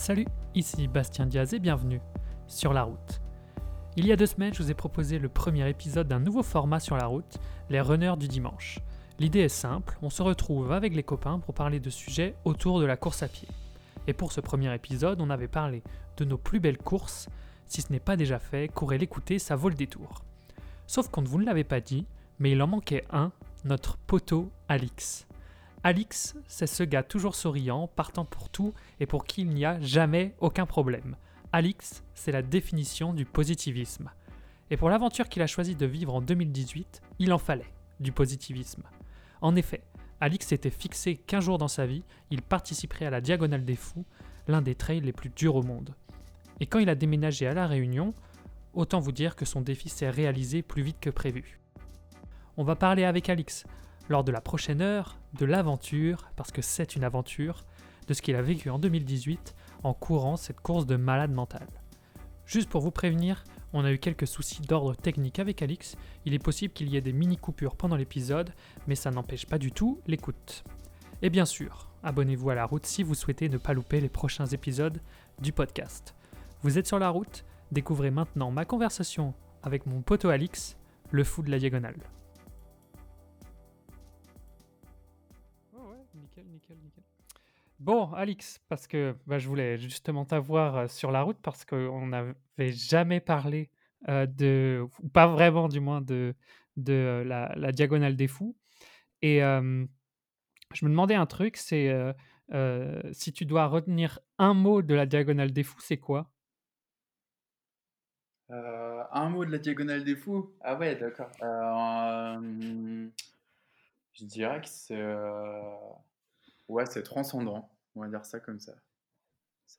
Salut, ici Bastien Diaz et bienvenue sur la route. Il y a deux semaines, je vous ai proposé le premier épisode d'un nouveau format sur la route, les runners du dimanche. L'idée est simple, on se retrouve avec les copains pour parler de sujets autour de la course à pied. Et pour ce premier épisode, on avait parlé de nos plus belles courses. Si ce n'est pas déjà fait, courez l'écouter, ça vaut le détour. Sauf qu'on ne vous l'avait pas dit, mais il en manquait un, notre poteau Alix. Alix, c'est ce gars toujours souriant, partant pour tout et pour qui il n'y a jamais aucun problème. Alix, c'est la définition du positivisme. Et pour l'aventure qu'il a choisi de vivre en 2018, il en fallait du positivisme. En effet, Alix s'était fixé qu'un jour dans sa vie, il participerait à la Diagonale des Fous, l'un des trails les plus durs au monde. Et quand il a déménagé à La Réunion, autant vous dire que son défi s'est réalisé plus vite que prévu. On va parler avec Alix lors de la prochaine heure de l'aventure, parce que c'est une aventure, de ce qu'il a vécu en 2018 en courant cette course de malade mental. Juste pour vous prévenir, on a eu quelques soucis d'ordre technique avec Alix, il est possible qu'il y ait des mini-coupures pendant l'épisode, mais ça n'empêche pas du tout l'écoute. Et bien sûr, abonnez-vous à la route si vous souhaitez ne pas louper les prochains épisodes du podcast. Vous êtes sur la route, découvrez maintenant ma conversation avec mon poteau Alix, le fou de la diagonale. Bon, Alix, parce que bah, je voulais justement t'avoir euh, sur la route parce qu'on n'avait jamais parlé euh, de, ou pas vraiment du moins, de, de euh, la, la diagonale des fous. Et je me demandais un truc, c'est si tu dois retenir un mot de la diagonale des fous, c'est quoi? Un mot de la diagonale des fous? Ah ouais, d'accord. Euh, je dirais que c'est ouais, c'est transcendant. On va dire ça comme ça.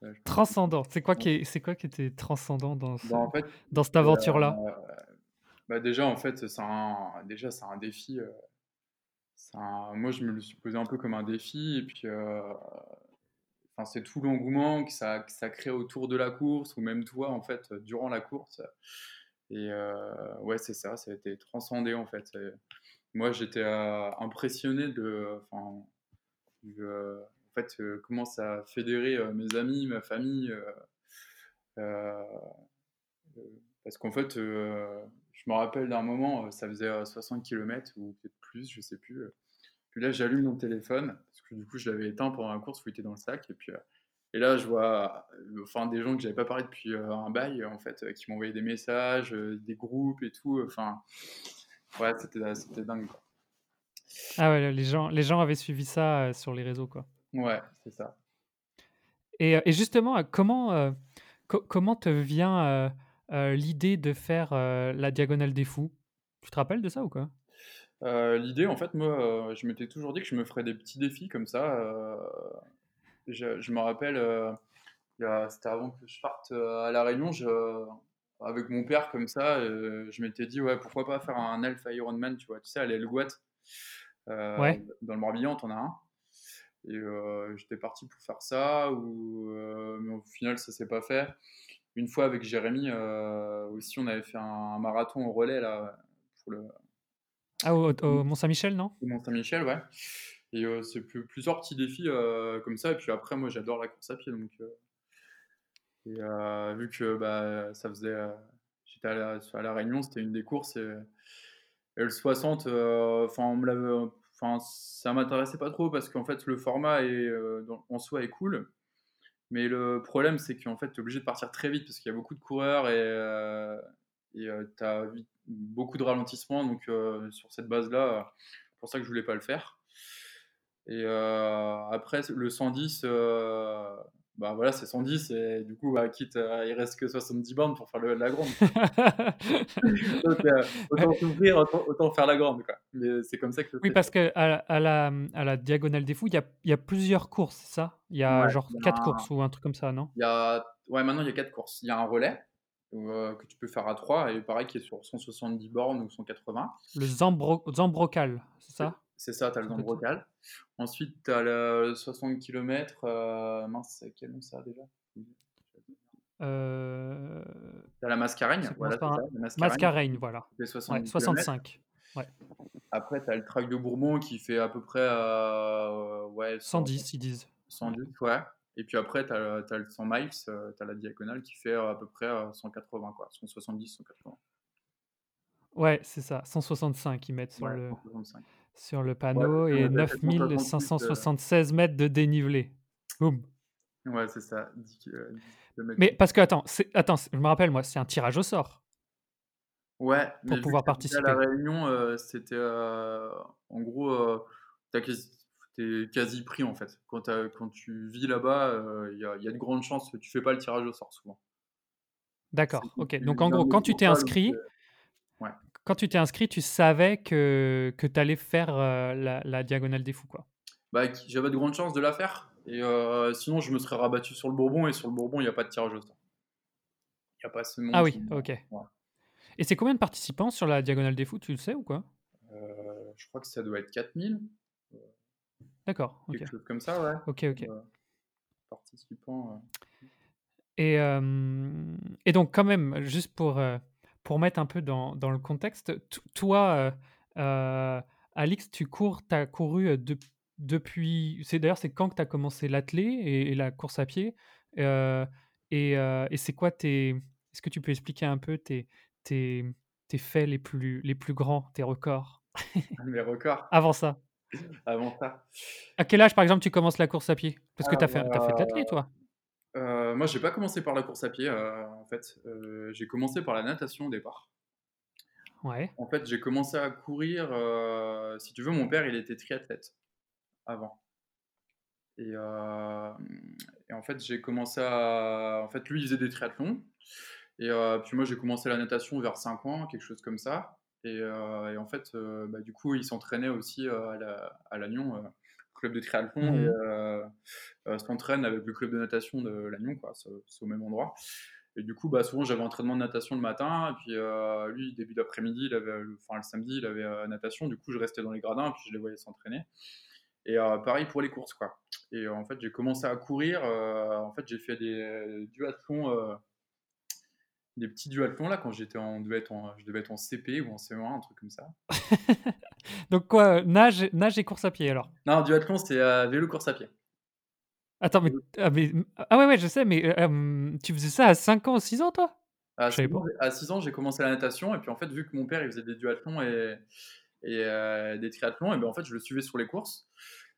Je Transcendant. C'est quoi qui est, c'est quoi qui était transcendant dans ce, Bah, en fait, dans cette aventure-là? euh, bah déjà en fait, c'est un déjà c'est un défi. euh, c'est un- moi, je me le suis posé un peu comme un défi et puis euh, enfin, c'est tout l'engouement que ça, que ça crée autour de la course ou même toi en fait durant la course. Et ouais, c'est ça, ça a été transcendé en fait. Et moi, j'étais impressionné de, enfin, euh, en fait, euh, comment ça a fédéré euh, mes amis, ma famille. parce qu'en fait, je me rappelle d'un moment, ça faisait euh, 60 km ou peut-être plus, je sais plus. Puis là, j'allume mon téléphone, parce que du coup, je l'avais éteint pendant la course où il était dans le sac. Et puis, et là, je vois enfin, des gens que j'avais pas parlé depuis un bail, en fait, qui m'envoyaient des messages, des groupes et tout. Enfin, ouais, c'était c'était dingue. quoi. Ah ouais, les gens, les gens avaient suivi ça euh, sur les réseaux, quoi. Ouais, c'est ça. Et, euh, et justement, euh, comment, euh, co- comment te vient euh, l'idée de faire la diagonale des fous? Tu te rappelles de ça ou quoi? L'idée, en fait, moi, je m'étais toujours dit que je me ferais des petits défis comme ça. je, je me rappelle, c'était avant que je parte à La Réunion, je, avec mon père comme ça, je m'étais dit, ouais, pourquoi pas faire un Alpha Ironman, tu vois, tu sais, à euh, Ouais. dans le Morbihan, t'en as un. Et euh, j'étais parti pour faire ça, ou, euh, mais au final, ça s'est pas fait. Une fois avec Jérémy, euh, aussi, on avait fait un, marathon au relais, là, pour le, Ah, au, au Mont-Saint-Michel, non? Au Mont-Saint-Michel, ouais. Et euh, c'est plus- plusieurs petits défis euh, comme ça. Et puis après, moi, j'adore la course à pied. Donc, euh, et euh, vu que bah, ça faisait. euh, J'étais à la, à la Réunion, c'était une des courses. Et, le 60, euh, enfin, on ça m'intéressait pas trop parce qu'en fait, le format euh, en soi est cool. Mais le problème, c'est qu'en fait, tu es obligé de partir très vite parce qu'il y a beaucoup de coureurs et euh, tu as beaucoup de ralentissements. Donc, sur cette base-là, c'est pour ça que je voulais pas le faire. Et après, le 110, euh, bah voilà, c'est 110. Et du coup, bah, quitte, à- il reste que 70 bornes pour faire le, la grande. Donc, euh, autant s'ouvrir, autant, autant faire la grande. Quoi. Mais c'est comme ça que je Oui, fais. parce que à, la- à la, à la diagonale des fous, il y a, il y a plusieurs courses, c'est ça? Il y a Ouais, genre il y a quatre un- courses ou un truc comme ça, non? Y a, ouais, maintenant, il y a quatre courses. Il y a un relais euh, que tu peux faire à 3 et pareil qui est sur 170 bornes ou 180. Le Zambro, Zambrocal, c'est ça? C'est ça, tu as le ça. Zambrocal. Ensuite, tu as le 60 km. mince, c'est quel nom ça déjà? Euh... Tu as la Mascareigne. Voilà, ça, la Mascareigne. Mascareigne, voilà. qui fait Ouais, 70 km. 65. Ouais. Après, tu as le track de Bourbon qui fait à peu près euh, ouais, 110, ils disent. 110, ouais. Et puis après, tu as, le 100 miles, tu as la diagonale qui fait à peu près 180, quoi, 170, 180. Ouais, c'est ça, 165 ils mettent sur, Ouais, le, 165. Sur le Ouais, panneau ça et nous a fait 168, euh, 9576 mètres de dénivelé. Boum. Ouais, c'est ça. 10 ki- euh, 10 kilomètres. Mais parce que, attends, attends, je me rappelle, moi, c'est un tirage au sort. Ouais, pour mais pouvoir j'habitais à participer. La Réunion, euh, c'était euh, en gros, quasi, t'es quasi pris en fait. Quand, tu vis là-bas, il y, a, y a de grandes chances que tu fais pas le tirage au sort souvent. D'accord, ok. Donc, en gros, quand tu t'es inscrit, ouais. Quand tu t'es inscrit, tu savais que, que tu allais faire euh, la, la diagonale des fous, quoi? Bah, j'avais de grandes chances de la faire. Et euh, sinon, je me serais rabattu sur le Bourbon. Et sur le Bourbon, il n'y a pas de tirage au sort. Il n'y a pas assez de monde. Ah oui, ok. Ouais. Et c'est combien de participants sur la diagonale des fous, tu le sais ou quoi? Euh, je crois que ça doit être 4000, D'accord, quelque chose comme ça, ouais. Ok, ok. Participants. Et, et donc, quand même, juste pour, pour mettre un peu dans, dans le contexte, toi, euh, euh, Alix, tu cours, tu as couru euh, de- depuis. C'est d'ailleurs, c'est quand que tu as commencé l'athlé et, et la course à pied Euh, Et, et c'est quoi tes. Est-ce que tu peux expliquer un peu tes, tes, tes faits les plus, les plus grands, tes records? Mes records? Avant ça avant ça. À quel âge, par exemple, tu commences la course à pied? Parce que tu as fait, de l'athlé, toi Euh, moi, j'ai pas commencé par la course à pied, euh, en fait. Euh, j'ai commencé par la natation au départ. Ouais. En fait, j'ai commencé à courir. euh, si tu veux, mon père, il était triathlète avant. Et, et en fait, j'ai commencé à. En fait, lui, il faisait des triathlons. Et puis moi, j'ai commencé la natation vers 5 ans, quelque chose comme ça. Et, et en fait, bah, du coup, il s'entraînait aussi à, la, à club de triathlon, et Mhm. euh, euh, s'entraîne avec le club de natation de Lannion, quoi. C'est au même endroit. Et du coup, bah, souvent, j'avais entraînement de natation le matin. Et puis, euh, lui, début d'après-midi, il avait, le- enfin, le samedi, il avait euh, natation. Du coup, je restais dans les gradins, et puis je les voyais s'entraîner. Et euh, pareil pour les courses, quoi. Et en fait, j'ai commencé à courir. en fait, j'ai fait des duathlons, des petits duathlons là quand j'étais en, devais être en, je devais être en CP ou en CE1, un truc comme ça. Donc, quoi, euh, nage, nage et course à pied alors? Non, duathlon, c'est euh, vélo course à pied. Attends, mais, ah, mais- ah ouais, ouais, je sais, mais euh, hum, tu faisais ça à 5 ans, 6 ans, toi? À Je savais 6 ans, à 6 ans, j'ai commencé la natation. Et puis en fait, vu que mon père il faisait des duathlons et, et euh, des triathlons, et ben en fait, je le suivais sur les courses.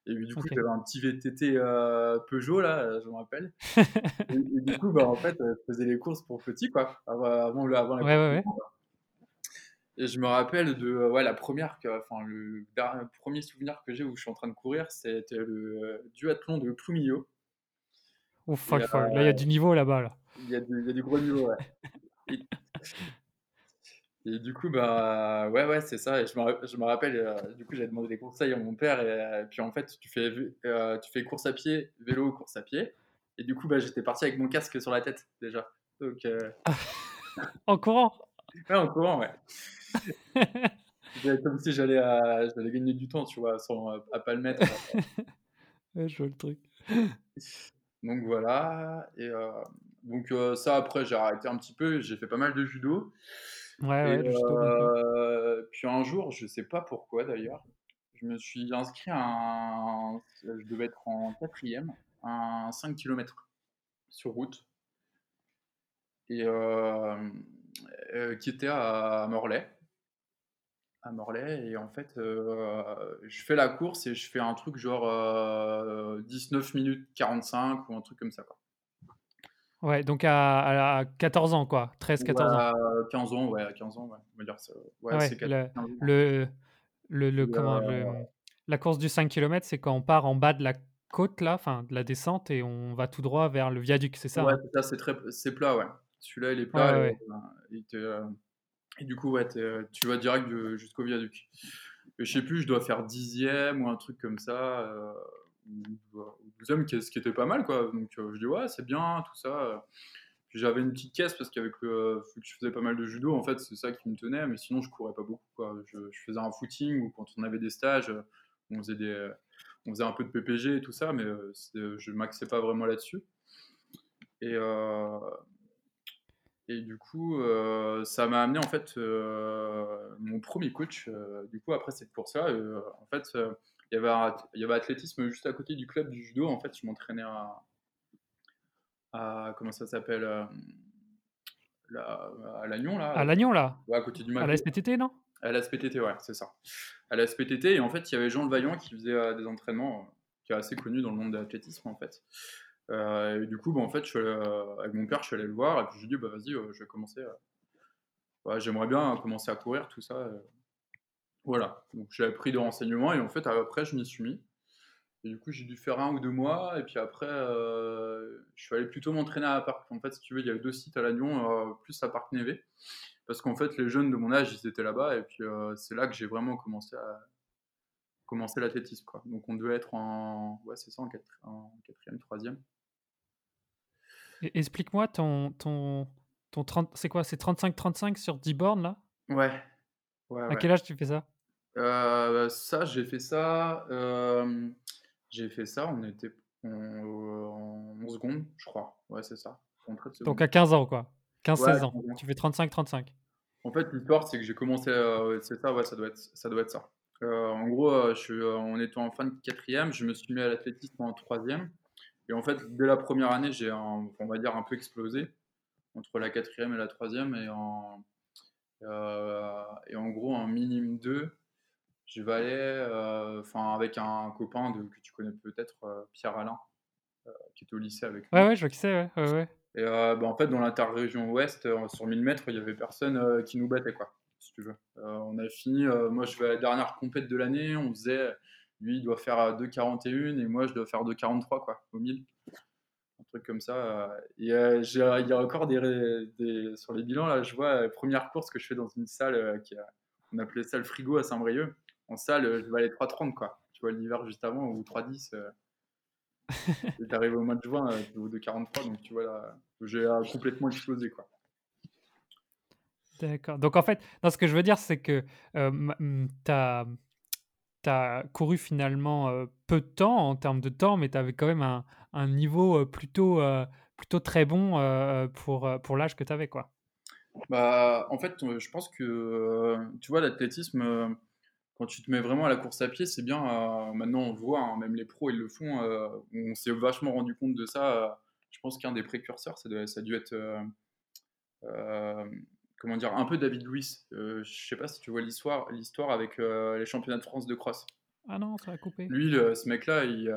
Et du coup, Ok. j'avais un petit VTT euh, Peugeot là, je me rappelle. Et, et du coup, bah, en fait, euh, je faisais les courses pour petit, quoi, avant, avant, le- avant la Ouais, ouais, ouais. Et je me rappelle de euh, ouais, la première, que, enfin, le dernier- premier souvenir que j'ai où je suis en train de courir, c'était le euh, duathlon de Ploumillot. Oh, fuck, fuck. euh, Là, il y a du niveau là-bas. Là. il y, a du- il y a du gros niveau, ouais. Et, et du coup, bah, ouais, ouais, c'est ça. Et je me, je me rappelle, euh, du coup, j'avais demandé des conseils à mon père. Et, euh, puis, en fait, tu fais, euh, tu fais course à pied, vélo, course à pied. Et du coup, bah, j'étais parti avec mon casque sur la tête, déjà. Donc, euh, En courant? Ouais, en courant, ouais. Comme si j'allais gagner du temps, tu vois, sans, à pas le mettre. Ouais, je vois le truc. Donc voilà. Et donc ça, après, j'ai arrêté un petit peu. J'ai fait pas mal de judo. Ouais, Et euh, puis un jour, je sais pas pourquoi d'ailleurs, je me suis inscrit à un. Je devais être en quatrième, un 5 km sur route. Et qui était à Morlaix. À Morlaix. Et en fait, euh, je fais la course et je fais un truc genre euh, 19 minutes 45 ou un truc comme ça. Quoi. Ouais, donc à, à- à 14 ans, quoi. 13, Ou 14 ans. à 15 ans, ouais, à 15 ans, ouais. On va dire ça. Ouais, ouais, c'est 15 le, le, le, le- Et, comment, euh, le- la course du 5 km, c'est quand on part en bas de la côte, là, enfin, de la descente, et on va tout droit vers le viaduc, c'est ça Ouais, hein? c'est très, c'est plat, ouais. Celui-là, il est plat. ouais, et, euh, te, euh, et du coup, ouais, t'es- tu vas direct jusqu'au viaduc. Et je sais plus, je dois faire dixième ou un truc comme ça, euh, ou, ou douzième, qui est- ce qui était pas mal, quoi. Donc euh, je dis, ouais, c'est bien, tout ça. Puis j'avais une petite caisse parce qu'avec le, que je faisais pas mal de judo, en fait, c'est ça qui me tenait, mais sinon, je courais pas beaucoup, quoi. Je, faisais un footing ou quand on avait des stages, on faisait. On faisait un peu de PPG et tout ça, mais euh, je m'axais pas vraiment là-dessus. Et, euh, et du coup, ça m'a amené en fait mon premier coach. du coup, après cette course-là, en fait, il y avait il y avait athlétisme juste à côté du club du judo. En fait, je m'entraînais à, à comment ça s'appelle à Lannion là. À Lannion là. Ouais, à côté du À la SPTT non? À la SPTT, ouais, c'est ça. À la SPTT et en fait il y avait Jean Le Vaillant qui faisait des entraînements, qui est assez connu dans le monde de l'athlétisme en fait. et du coup, bah, en fait, je avec mon père, je suis allé le voir et puis je lui ai dit, bah, vas-y, je vais commencer. Ouais, J'aimerais bien commencer à courir, tout ça. Voilà, donc j'avais pris des renseignements et en fait après je m'y suis mis. Et du coup j'ai dû faire un ou deux mois et puis après euh, je suis allé plutôt m'entraîner à Parc. En fait si tu veux il y avait deux sites à Lannion, euh, plus à Parc Névé. Parce qu'en fait les jeunes de mon âge ils étaient là-bas et puis euh, c'est là que j'ai vraiment commencé à commencer l'athlétisme. Quoi. Donc on devait être en, ouais c'est ça, en, quatrième, troisième. Explique-moi ton, ton, ton 30, c'est quoi, c'est 35-35 sur 10 bornes là? Ouais. ouais à quel âge tu fais ça? Euh, ça, j'ai fait ça. Euh, j'ai fait ça, on était en, 11 secondes, je crois. Ouais, c'est ça. Donc à 15 ans, quoi. 15-16 ans. Tu fais 35-35. En fait, l'histoire, c'est que j'ai commencé. Euh, c'est ça, ouais, ça doit être ça. Doit être ça. en gros, je suis, on était en fin de quatrième, je me suis mis à l'athlétisme en troisième. Et en fait, dès la première année, j'ai, on va dire, un peu explosé entre la quatrième et la troisième. Et en, et en gros, en minime 2, je vais aller euh, enfin avec un copain de, que tu connais peut-être, euh, Pierre Alain, euh, qui était au lycée avec nous. Ouais, ouais, je vois qui c'est, ouais, ouais, Et bah, en fait, dans l'interrégion ouest, sur 1000 mètres, il y avait personne qui nous battait, quoi, si tu veux. on a fini, moi je vais à la dernière compète de l'année, on faisait, lui il doit faire 2,41 et moi je dois faire 2,43 quoi, au 1000 un truc comme ça. Et il y a encore des, des, sur les bilans là, je vois la première course que je fais dans une salle qui a, on appelait ça le frigo à Saint-Brieuc en salle, je vais aller 3,30 quoi. Tu vois, l'hiver juste avant, ou 3,10. Euh, tu arrivé au mois de juin, euh, de 43, donc tu vois, là, j'ai euh, complètement explosé quoi. D'accord. Donc en fait, ce que je veux dire, c'est que euh, tu as, as, couru finalement peu de temps en termes de temps, mais tu avais quand même un, un niveau plutôt, plutôt très bon pour, pour l'âge que tu avais. Quoi. Bah, en fait, je pense que, tu vois, l'athlétisme quand tu te mets vraiment à la course à pied, c'est bien. Euh, maintenant, on le voit, hein, même les pros, ils le font. Euh, on s'est vachement rendu compte de ça. Euh, je pense qu'un des précurseurs, ça, ça a dû être. comment dire Un peu David Louis. je sais pas si tu vois l'histoire, l'histoire avec les championnats de France de cross. Ah non, ça a coupé. Lui, ce mec-là, il,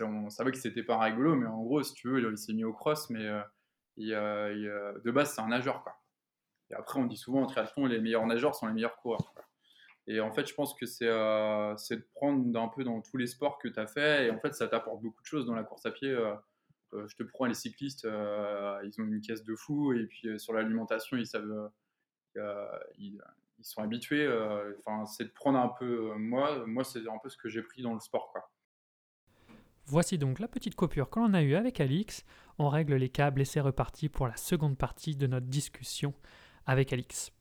on savait que c'était pas rigolo, mais en gros, si tu veux, il, s'est mis au cross, mais il, de base, c'est un nageur. Quoi. Et après, on dit souvent en triathlon, les meilleurs nageurs sont les meilleurs coureurs. Et en fait, je pense que c'est euh, de prendre un peu dans tous les sports que tu as fait. Et en fait, ça t'apporte beaucoup de choses dans la course à pied. Euh, euh, je te prends les cyclistes, ils ont une caisse de fou. Et puis sur l'alimentation, ils savent. Ils, ils, sont habitués. Enfin, c'est de prendre un peu. moi, moi c'est un peu ce que j'ai pris dans le sport. Quoi. Voici donc la petite coupure que l'on a eue avec Alix. On règle les câbles et c'est reparti pour la seconde partie de notre discussion avec Alix.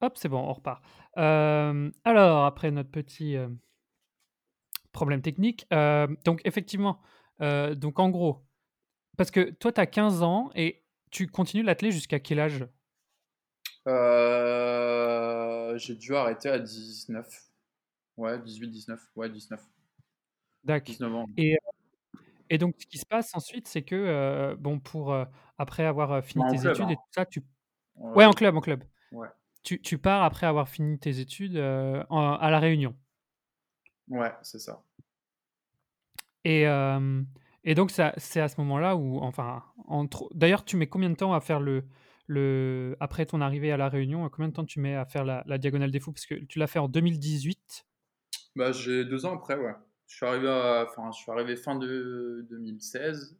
Hop, c'est bon, on repart. alors, après notre petit problème technique, donc effectivement, donc en gros, parce que toi, tu as 15 ans et tu continues l'athlète jusqu'à quel âge? J'ai dû arrêter à 19. Ouais, 18, 19. Ouais, 19. D'accord. 19 ans. Et, et donc, ce qui se passe ensuite, c'est que, bon, pour après avoir fini tes études et hein. tout ça, tu. Ouais, en club, en club. Ouais. Tu, pars après avoir fini tes études euh, à La Réunion. Ouais, c'est ça. Et, euh, et donc, c'est à ce moment-là où, enfin, entre... d'ailleurs, tu mets combien de temps à faire le, le, après ton arrivée à La Réunion, combien de temps tu mets à faire la, la Diagonale des Fous? Parce que tu l'as fait en 2018. Bah, j'ai deux ans après, ouais. Je suis arrivé, à, enfin, je suis arrivé fin de 2016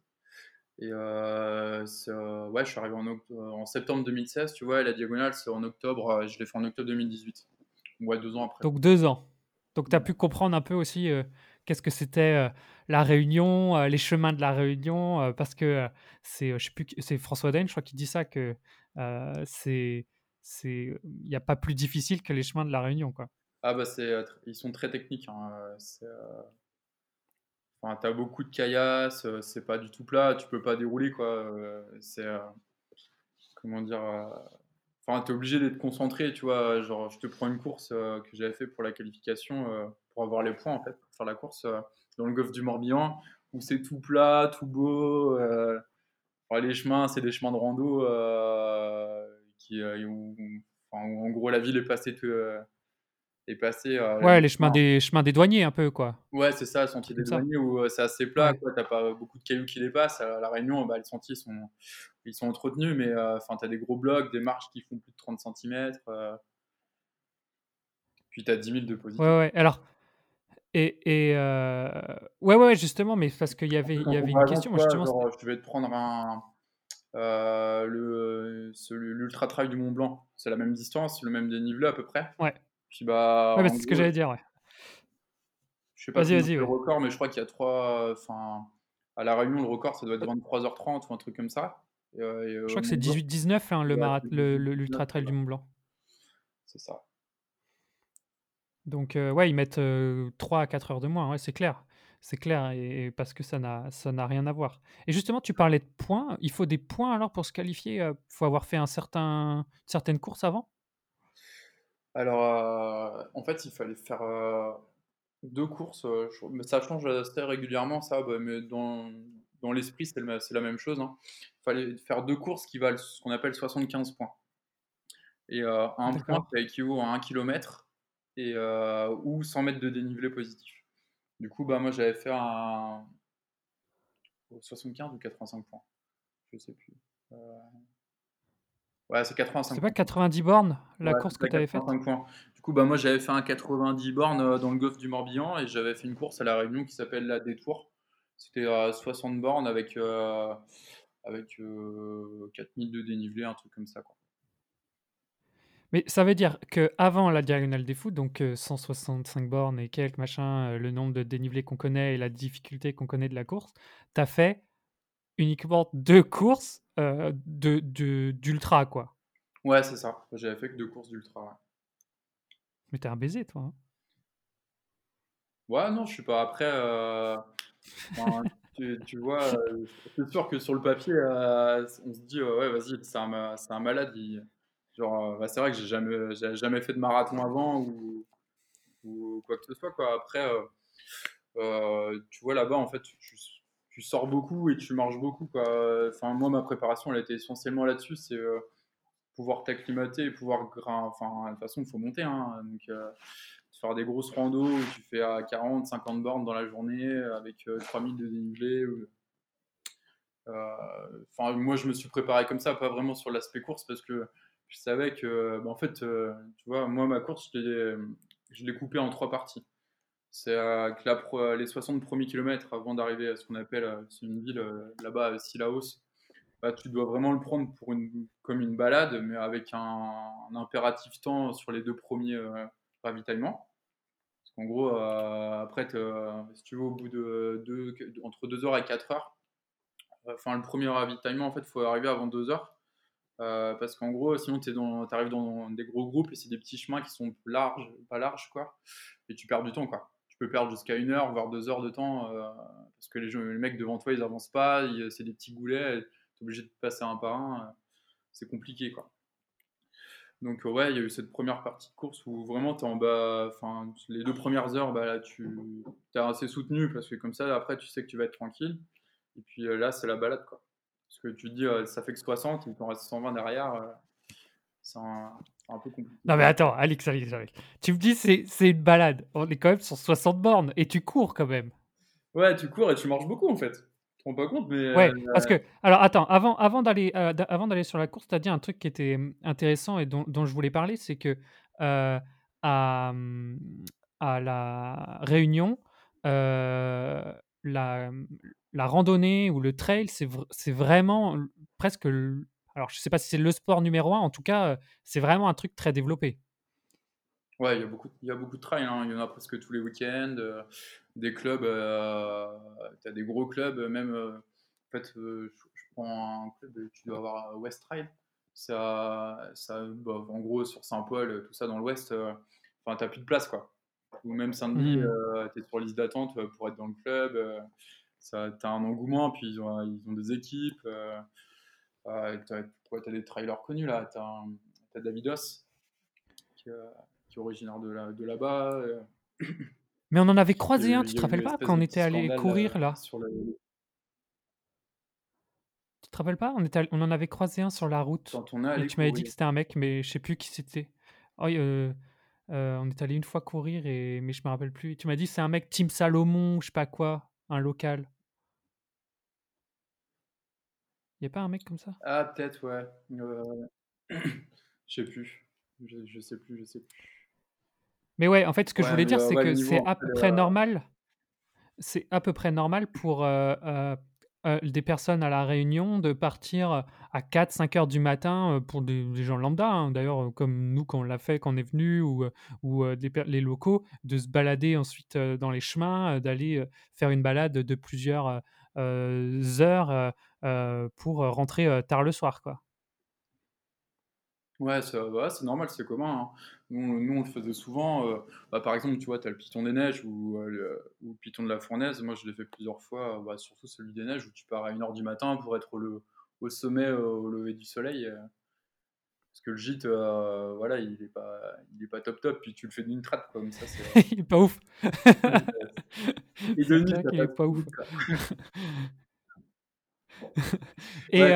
et euh, euh, ouais, je suis arrivé en, en, septembre 2016, tu vois, et la diagonale, c'est en octobre, euh, je l'ai fait en octobre 2018. Ouais, deux ans après. Donc deux ans. Donc tu as pu comprendre un peu aussi qu'est-ce que c'était la Réunion, les chemins de la Réunion, parce que c'est, je sais plus, c'est François Daine, je crois, qui dit ça, que c'est, c'est, il n'y a pas plus difficile que les chemins de la Réunion, quoi. Ah bah c'est, ils sont très techniques. Hein, c'est, Enfin, tu as beaucoup de caillasses, euh, c'est pas du tout plat, tu peux pas dérouler quoi. Euh, c'est euh, comment dire Enfin, tu es obligé d'être concentré, tu vois. Genre, je te prends une course que j'avais fait pour la qualification pour avoir les points en fait pour faire la course dans le golfe du Morbihan. où c'est tout plat, tout beau. les chemins, c'est des chemins de rando qui, en gros la ville est passée est passée. ouais, les chemins des chemins des douaniers un peu quoi. Ouais, c'est ça, le sentier des douaniers où c'est assez plat, quoi. T'as pas beaucoup de cailloux qui dépassent. À la Réunion, bah, les sentiers sont ils sont entretenus, mais enfin t'as des gros blocs, des marches qui font plus de 30 cm. Puis tu as 10 000 de positifs. Ouais, ouais. Alors, et, et euh... ouais, ouais, justement, mais parce qu'il y avait, il y avait une question. Moi, justement, genre, je vais te prendre un, euh, l'ultra trail du Mont Blanc. C'est la même distance, le même dénivelé à peu près? Ouais. Puis bah. Ouais, bah, c'est ce que j'allais dire, ouais. Je sais pas si c'est le record, mais je crois qu'il y a trois. Enfin, à la Réunion, le record, ça doit être 23h30 ou un truc comme ça. je crois que c'est 18-19 hein, le, l'ultra trail du Mont Blanc. C'est ça. Donc, euh, ouais, ils mettent 3 à 4 heures de moins, ouais, c'est clair. C'est clair, et, parce que ça n'a, ça n'a rien à voir. Et justement, tu parlais de points. Il faut des points alors pour se qualifier? Il faut avoir fait un certain, une certaine course avant? Alors, en fait, il fallait faire deux courses. mais ça change assez régulièrement, ça. Bah, mais dans, dans l'esprit, c'est, c'est la même chose. Hein. Il fallait faire deux courses qui valent ce qu'on appelle 75 points. Et un point, ça équivaut à 1 km et, euh, ou 100 mètres de dénivelé positif. Du coup, bah, moi, j'avais fait un 75 ou 85 points. Je sais plus. Euh, ouais, c'est 85 C'est pas 90 bornes la course que tu avais faite. Du coup, bah, moi, j'avais fait un 90 bornes euh, dans le golfe du Morbihan et j'avais fait une course à La Réunion qui s'appelle la Détour. C'était à 60 bornes avec, avec 4000 de dénivelé, un truc comme ça. Quoi. Mais ça veut dire qu'avant la diagonale des foot, donc 165 bornes et quelques machins, le nombre de dénivelés qu'on connaît et la difficulté qu'on connaît de la course, tu as fait uniquement deux courses de, d'ultra, quoi. Ouais, c'est ça. J'avais fait que deux courses d'ultra. Ouais. Mais t'es un baiser, toi. Hein. Ouais, non, je suis pas. Après, tu, vois, c'est sûr que sur le papier, on se dit, ouais, vas-y, c'est un, un malade. Il Genre, euh, bah, c'est vrai que j'ai jamais, jamais fait de marathon avant ou, ou, quoi que ce soit. Quoi. Après, euh, euh, tu vois, là-bas, en fait, tu, tu, sors beaucoup et tu marches beaucoup. Quoi. Enfin, moi, ma préparation, elle était essentiellement là-dessus. C'est pouvoir t'acclimater et pouvoir. Enfin, de toute façon, il faut monter. Hein, donc, faire des grosses randos où tu fais à 40, 50 bornes dans la journée avec 3000 de dénivelé. Enfin, moi, je me suis préparé comme ça, pas vraiment sur l'aspect course parce que je savais que, bah, en fait, euh, tu vois, moi, ma course, je l'ai coupée en trois parties. C'est que les 60 premiers kilomètres avant d'arriver à ce qu'on appelle, euh, c'est une ville euh, là-bas, Silaos, bah, tu dois vraiment le prendre pour une, comme une balade, mais avec un, impératif temps sur les deux premiers ravitaillements. Parce qu'en gros, après, si tu veux, au bout de deux, entre 2 heures et 4 heures, enfin, le premier ravitaillement, en fait, il faut arriver avant 2 heures euh, parce qu'en gros, sinon, tu arrives dans des gros groupes et c'est des petits chemins qui sont larges, pas larges, quoi. Et tu perds du temps, quoi. Peux perdre jusqu'à une heure, voire deux heures de temps, euh, parce que les, mecs devant toi, ils avancent pas, c'est des petits goulets, tu es obligé de passer un par un. Euh, c'est compliqué, quoi. Donc, ouais, il y a eu cette première partie de course où vraiment, tu en bas, enfin, les deux premières heures, bah, là, tu es assez soutenu parce que comme ça, après, tu sais que tu vas être tranquille. Et puis là, c'est la balade, quoi. Parce que tu dis, euh, ça fait que 60, il t'en reste 120 derrière. Euh, peu compliqué. Non, mais attends, Alex, Alex, Alex. Tu me dis, c'est, c'est une balade. On est quand même sur 60 bornes et tu cours quand même. Ouais, tu cours et tu marches beaucoup en fait. Tu te rends pas compte, mais. Ouais, euh, parce que. Alors attends, avant, avant, d'aller, avant d'aller sur la course, tu as dit un truc qui était hum, intéressant et dont, dont je voulais parler c'est que à, hum, à la Réunion, la, la randonnée ou le trail, c'est vraiment presque. Alors, je ne sais pas si c'est le sport numéro un, en tout cas, c'est vraiment un truc très développé. Ouais, il y a beaucoup, il y a beaucoup de trail, hein. il y en a presque tous les week-ends. des clubs, tu as des gros clubs, même. en fait, je, prends un club, tu dois avoir West Trail. Ça, ça, bah, en gros, sur Saint-Paul, tout ça dans l'ouest, enfin, tu n'as plus de place, quoi ou même Saint-Denis, mmh. euh, tu es sur liste d'attente euh, pour être dans le club. Euh, tu as un engouement, puis ils ont, ils ont des équipes. Tu as, des trailers connus là. Tu as, Davidos, qui, qui, est originaire de, là, de là-bas. Mais on en avait a croisé un, eu tu te a rappelles pas quand on était allé courir là? sur le Tu te rappelles pas? On était all on en avait croisé un sur la route quand on est et tu m'avais dit que c'était un mec, mais je sais plus qui c'était. Oh heu, on est allé une fois courir et mais je me rappelle plus. Tu m'as dit: «C'est un mec team Salomon» je sais pas quoi, un local. Il y a pas un mec comme ça? Ah peut-être ouais, heu, je sais plus, je je sais plus, je sais plus. Mais ouais, en fait, ce que je voulais dire, heu, c'est ouais, que c'est à peu, peu près normal c'est à peu près normal pour, des personnes à La Réunion de partir, à 4-5 heures du matin, pour des des gens lambda, hein, d'ailleurs, comme nous quand on l'a fait, quand on est venus ou ou les locaux, de se balader ensuite, dans les chemins, d'aller, faire une balade de plusieurs, heures, heu heu, pour, rentrer, tard le soir, quoi. Ouais, ouais, c'est normal, c'est commun, hein. Nous nous, on le faisait souvent, bah, par exemple, tu vois, tu as le Piton des Neiges ou ou le Piton de la Fournaise. Moi, je l'ai fait plusieurs fois, bah, surtout celui des Neiges où tu pars à 1:00 du matin pour être le au sommet, au lever du soleil, parce que le gîte, voilà, il est pas il est pas top, top, puis tu le fais d'une traite, comme ça, Il est pas ouf. et est pas ouf. Et Ouais,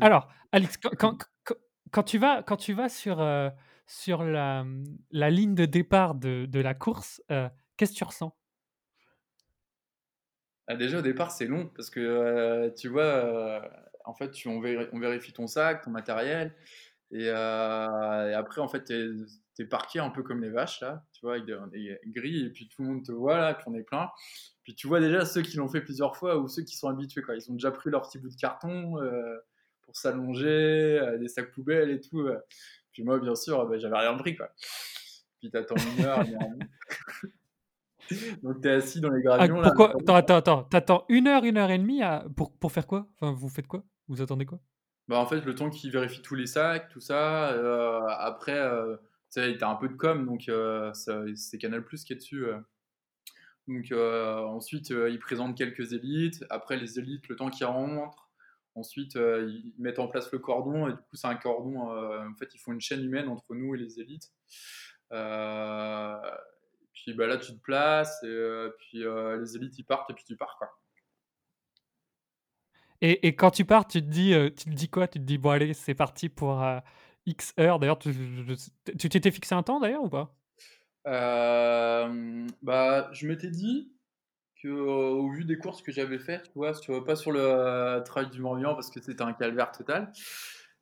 alors, Alix, quand quand quand quand tu vas quand tu vas sur, la, la ligne de départ de de la course, qu'est-ce que tu ressens? Ah déjà au départ c'est long parce que, tu vois, en fait tu on véri on vérifie ton sac, ton matériel et et après en fait tu es tu es parqué un peu comme les vaches là, tu vois? Avec des des grilles et puis tout le monde te voit là, puis on est plein. Puis tu vois déjà ceux qui l'ont fait plusieurs fois ou ceux qui sont habitués quoi, ils ont déjà pris leur petit bout de carton, heu, pour s'allonger, heu, des sacs poubelles et tout, heu. Puis moi bien sûr, bah, j'avais rien pris quoi. Puis tu attends 1 heure, 1 heure et demie. Donc tu es assis dans les Ah gravillons là, à pourquoi? attendre Attends, attends, attends, tu attends 1 heure, 1 heure et demie à pour pour faire quoi? Enfin, vous faites quoi? Vous attendez quoi? Bah, en fait, le temps qu'ils vérifient tous les sacs, tout ça, après, sais, tu as un peu de com, donc ça c'est Canal+ qui est dessus, heu, donc heu, ensuite, ils présentent quelques élites. Après les élites, le temps qu'ils rentrent, ensuite, ils mettent en place le cordon et du coup, c'est un cordon, en fait, ils font une chaîne humaine entre nous et les élites. Puis, bah, là, tu te places et puis, les élites, ils partent et puis tu pars, quoi. Et et quand tu pars, tu te dis, tu te dis quoi? Tu te dis: «Bon allez, c'est parti pour, X heures». D'ailleurs, tu t'étais fixé un temps d'ailleurs ou pas? Hem, bah, je m'étais dit qu'au vu des courses que j'avais faites, tu vois? Sur pas sur le, heu, trail du Morbihan parce que c'était un calvaire total,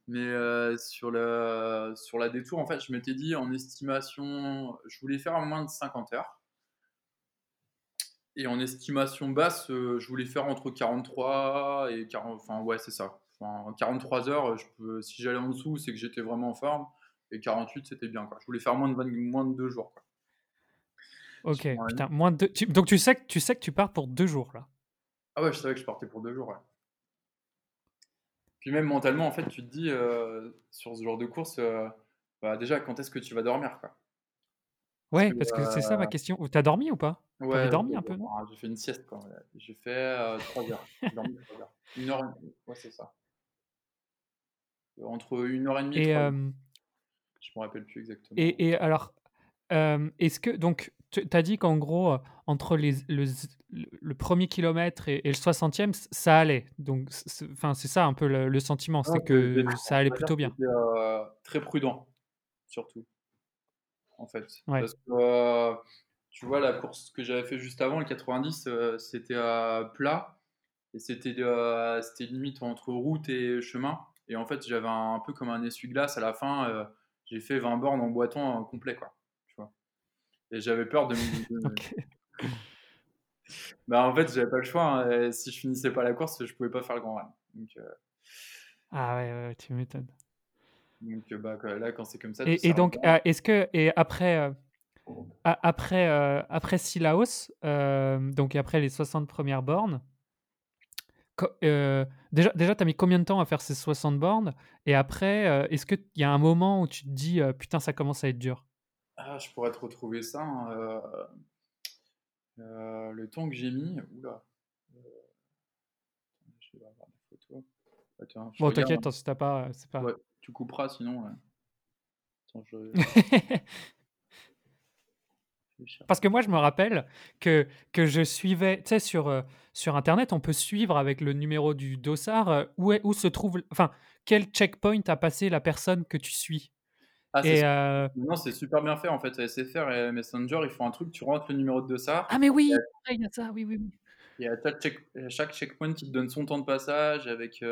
mais heu, sur le sur la détour, en fait, je m'étais dit en estimation, je voulais faire moins de 50 heures et en estimation basse, heu, je voulais faire entre 43 et 40 enfin ouais, c'est ça. Enfin 43 heures, je peux si j'allais en dessous, c'est que j'étais vraiment en forme et 48 c'était bien, quoi. Je voulais faire moins de 20 moins de 2 jours, quoi. OK, Sur putain, moins de 2 tu donc tu sais que tu sais que tu pars pour 2 jours là? ah ouais, je savais que je partais pour 2 jours, ouais. Puis même mentalement, en fait, tu te dis, heu, sur ce genre de course, heu, bah, déjà, quand est-ce que tu vas dormir, quoi? Parce Ouais, que, parce que c'est ça ma heu, question. Tu as dormi ou pas? Ouais, dormi un peu, non? j'ai fait une sieste, ouais. J'ai fait, heu, 3 heures. J'ai dormi 3 heures. 1 heure et ouais, c'est ça. Entre 1 heure et demie et Et 3 heures. hem Je me rappelle plus exactement. et et alors, est-ce que donc tu as dit qu'en gros, entre les le 1er kilomètre et et le 60e, ç ça allait? Donc enfin, c'est ça un peu le le sentiment, Non, c'est que ça allait plutôt bien? très prudent, surtout, en fait. Ouais. Parce que, tu vois, la course que j'avais fait juste avant, le 90, heu, c'était à plat Et c'était c'était limite entre route et chemin et en fait, j'avais un un peu comme un essuie-glace à la fin, heu, j'ai fait 20 bornes en boitant, heu, complet quoi, tu vois? Et j'avais peur de me bah, en fait, j'avais pas le choix, hein, si je finissais pas la course, je pouvais pas faire le Grand. Donc heu Ah ouais, tu m'étonnes. donc bah, là, quand c'est comme ça, Et et donc, est-ce que et après, heu, a après, heu, après Cilaos, hem, donc après les 60 premières bornes, heu, déjà déjà tu as mis combien de temps à faire ces 60 bornes? Et après, heu, est-ce qu'il y a un moment où tu te dis, heu: «Putain, ça commence à être dur»? Ah, je pourrais te retrouver ça, hein, le temps que j'ai mis, là, heu, je vais avoir des photos. Attends, je Bon t'inquiète, hein. hein, si pas, Ouais, pas tu couperas sinon, ouais. Attends, je Parce que moi, je me rappelle que, que je suivais, tu sais, sur, euh, sur Internet, on peut suivre avec le numéro du dossard euh, où, est, où se trouve, enfin, quel checkpoint a passé la personne que tu suis. Ah, Et, euh, non, c'est super bien fait en fait. SFR et Messenger, ils font un truc, tu rentres le numéro de dossard Ah, mais oui, il y a ça, oui, oui, oui. et à chaque, check- chaque checkpoint, il te donne son temps de passage avec,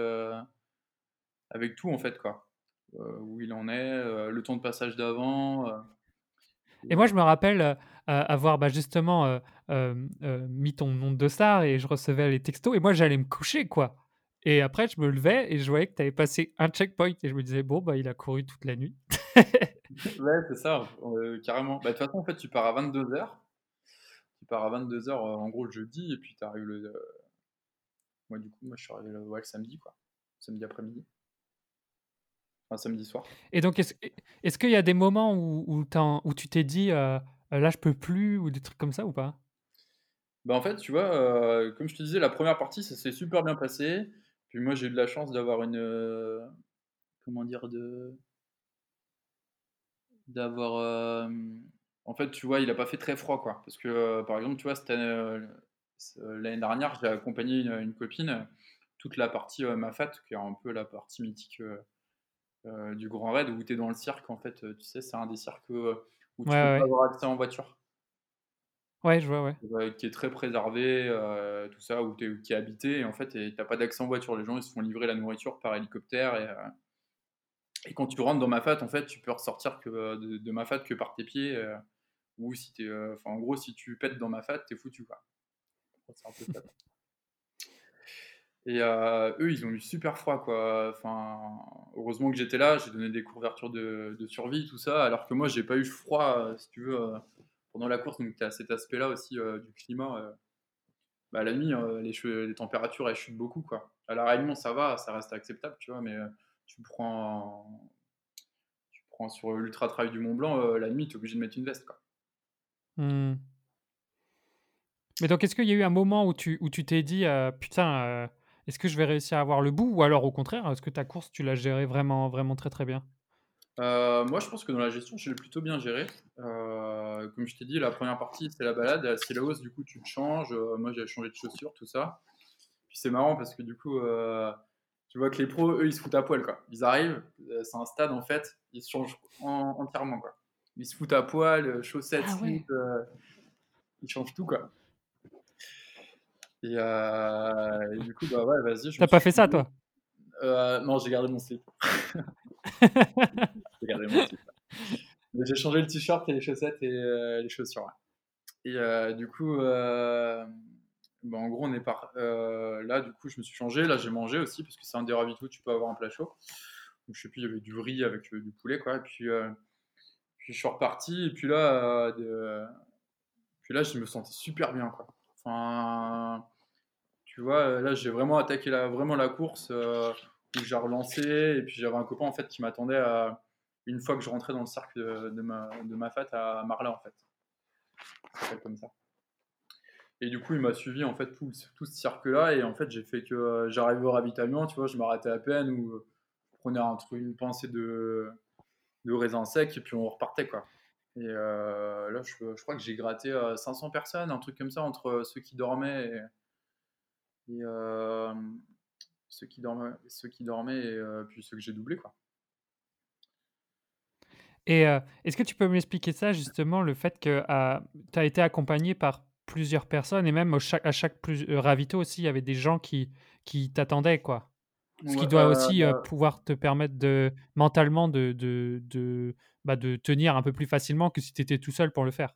avec tout en fait, quoi. Où il en est, le temps de passage d'avant. Et moi, je me rappelle avoir bah, justement euh, euh, euh, mis ton nom de dossard et je recevais les textos et moi, j'allais me coucher, quoi. Et après, je me levais et je voyais que tu avais passé un checkpoint et je me disais, bon, bah, il a couru toute la nuit. Ouais, c'est ça, euh, carrément. Bah, de toute façon, en fait, tu pars à 22h. Tu pars à 22h en gros le jeudi et puis tu arrives le. euh, Moi, du coup, moi, je suis arrivé le, ouais, le samedi, quoi. Samedi après-midi. Enfin, samedi soir. Et donc, est-ce est-ce qu'il y a des moments où, où, où tu t'es dit, euh, là, je peux plus ou des trucs comme ça ou pas? Bah, en fait, tu vois, euh, comme je te disais, la première partie, ça s'est super bien passé. Puis moi, j'ai eu de la chance d'avoir une. euh, comment dire de D'avoir. en fait, tu vois, il a pas fait très froid, quoi. Parce que, par exemple, tu vois, l'année dernière, j'ai accompagné une, copine toute la partie Mafat, qui est un peu la partie mythique du Grand Raid, où tu es dans le cirque, en fait. Tu sais, c'est un des cirques où tu Ouais, peux ouais. pas avoir accès en voiture. Ouais, je vois, ouais. Qui est très préservé, euh, tout ça, où t'es, qui est habité, et en fait, t'as pas d'accès en voiture. Les gens, ils se font livrer la nourriture par hélicoptère, et, euh, et quand tu rentres dans Mafat, en fait, tu peux ressortir que, euh, de, de Mafat que par tes pieds, euh, ou si t'es, euh, enfin, en gros, si tu pètes dans Mafat, t'es foutu, quoi. C'est un peu ça, quoi. Et euh, eux, ils ont eu super froid, quoi. Enfin, heureusement que j'étais là, j'ai donné des couvertures de, survie, tout ça, alors que moi, j'ai pas eu froid, euh, si tu veux, euh, pendant la course. Donc, tu as cet aspect-là aussi du climat. euh. Bah, la nuit, les, températures, elles chutent beaucoup, quoi. À la Réunion, ça va, ça reste acceptable, tu vois, mais tu prends, tu sur l'Ultra Trail du Mont Blanc, la nuit, tu es obligé de mettre une veste, quoi. Hmm. Mais donc, est-ce qu'il y a eu un moment où tu où tu t'es dit, putain, est-ce que je vais réussir à avoir le bout Ou alors, au contraire, est-ce que ta course, tu l'as gérée vraiment, vraiment très, très bien? Euh, moi, je pense que dans la gestion, je l'ai plutôt bien géré. Euh, comme je t'ai dit, la première partie, c'est la balade. À Sillaos, du coup, tu te changes. Euh, moi, j'ai changé de chaussures, tout ça. Puis c'est marrant parce que du coup, euh, tu vois que les pros, eux, ils se foutent à poil, quoi. Ils arrivent, c'est un stade, en fait, ils se changent en- entièrement, quoi. Ils se foutent à poil, chaussettes, Ah ouais. euh, ils changent tout, quoi. Et, euh, et du coup, bah ouais, vas-y. T'as pas fait ça, toi? Euh, Non, j'ai gardé mon slip. J'ai gardé mon slip. Mais j'ai changé le t-shirt et les chaussettes et euh, les chaussures. ouais. Et du coup, bah, en gros, on est par là. Du coup, je me suis changé. Là, j'ai mangé aussi parce que c'est un des ravitaux. Tu peux avoir un plat chaud. Donc, je sais plus, il y avait du riz avec du poulet, quoi. Et puis, puis je suis reparti. Et puis là, de- puis là, je me sentais super bien, quoi. Enfin, tu vois, euh, là, j'ai vraiment attaqué la, vraiment la course euh, où j'ai relancé. Et puis, j'avais un copain en fait qui m'attendait à une fois que je rentrais dans le cercle de, ma, de ma fat à Marla, en fait. Comme ça. Et du coup, il m'a suivi en fait tout, ce cirque-là. Et en fait, j'ai fait que euh, j'arrivais au ravitaillement, tu vois, je m'arrêtais à peine ou euh, je prenais une pincée de, de raisin sec et puis on repartait, quoi. Et euh, là, je, je crois que j'ai gratté euh, 500 personnes, un truc comme ça, entre ceux qui dormaient et, euh, ceux, qui dormaient, ceux qui dormaient et euh, puis ceux que j'ai doublés, quoi. Et euh, est-ce que tu peux m'expliquer ça, justement, le fait que tu as été accompagné par plusieurs personnes et même à chaque plus, euh, ravito aussi, il y avait des gens qui, qui t'attendaient, quoi? Ce qui doit aussi euh, pouvoir te permettre de mentalement de, de, de, bah, de tenir un peu plus facilement que si tu étais tout seul pour le faire.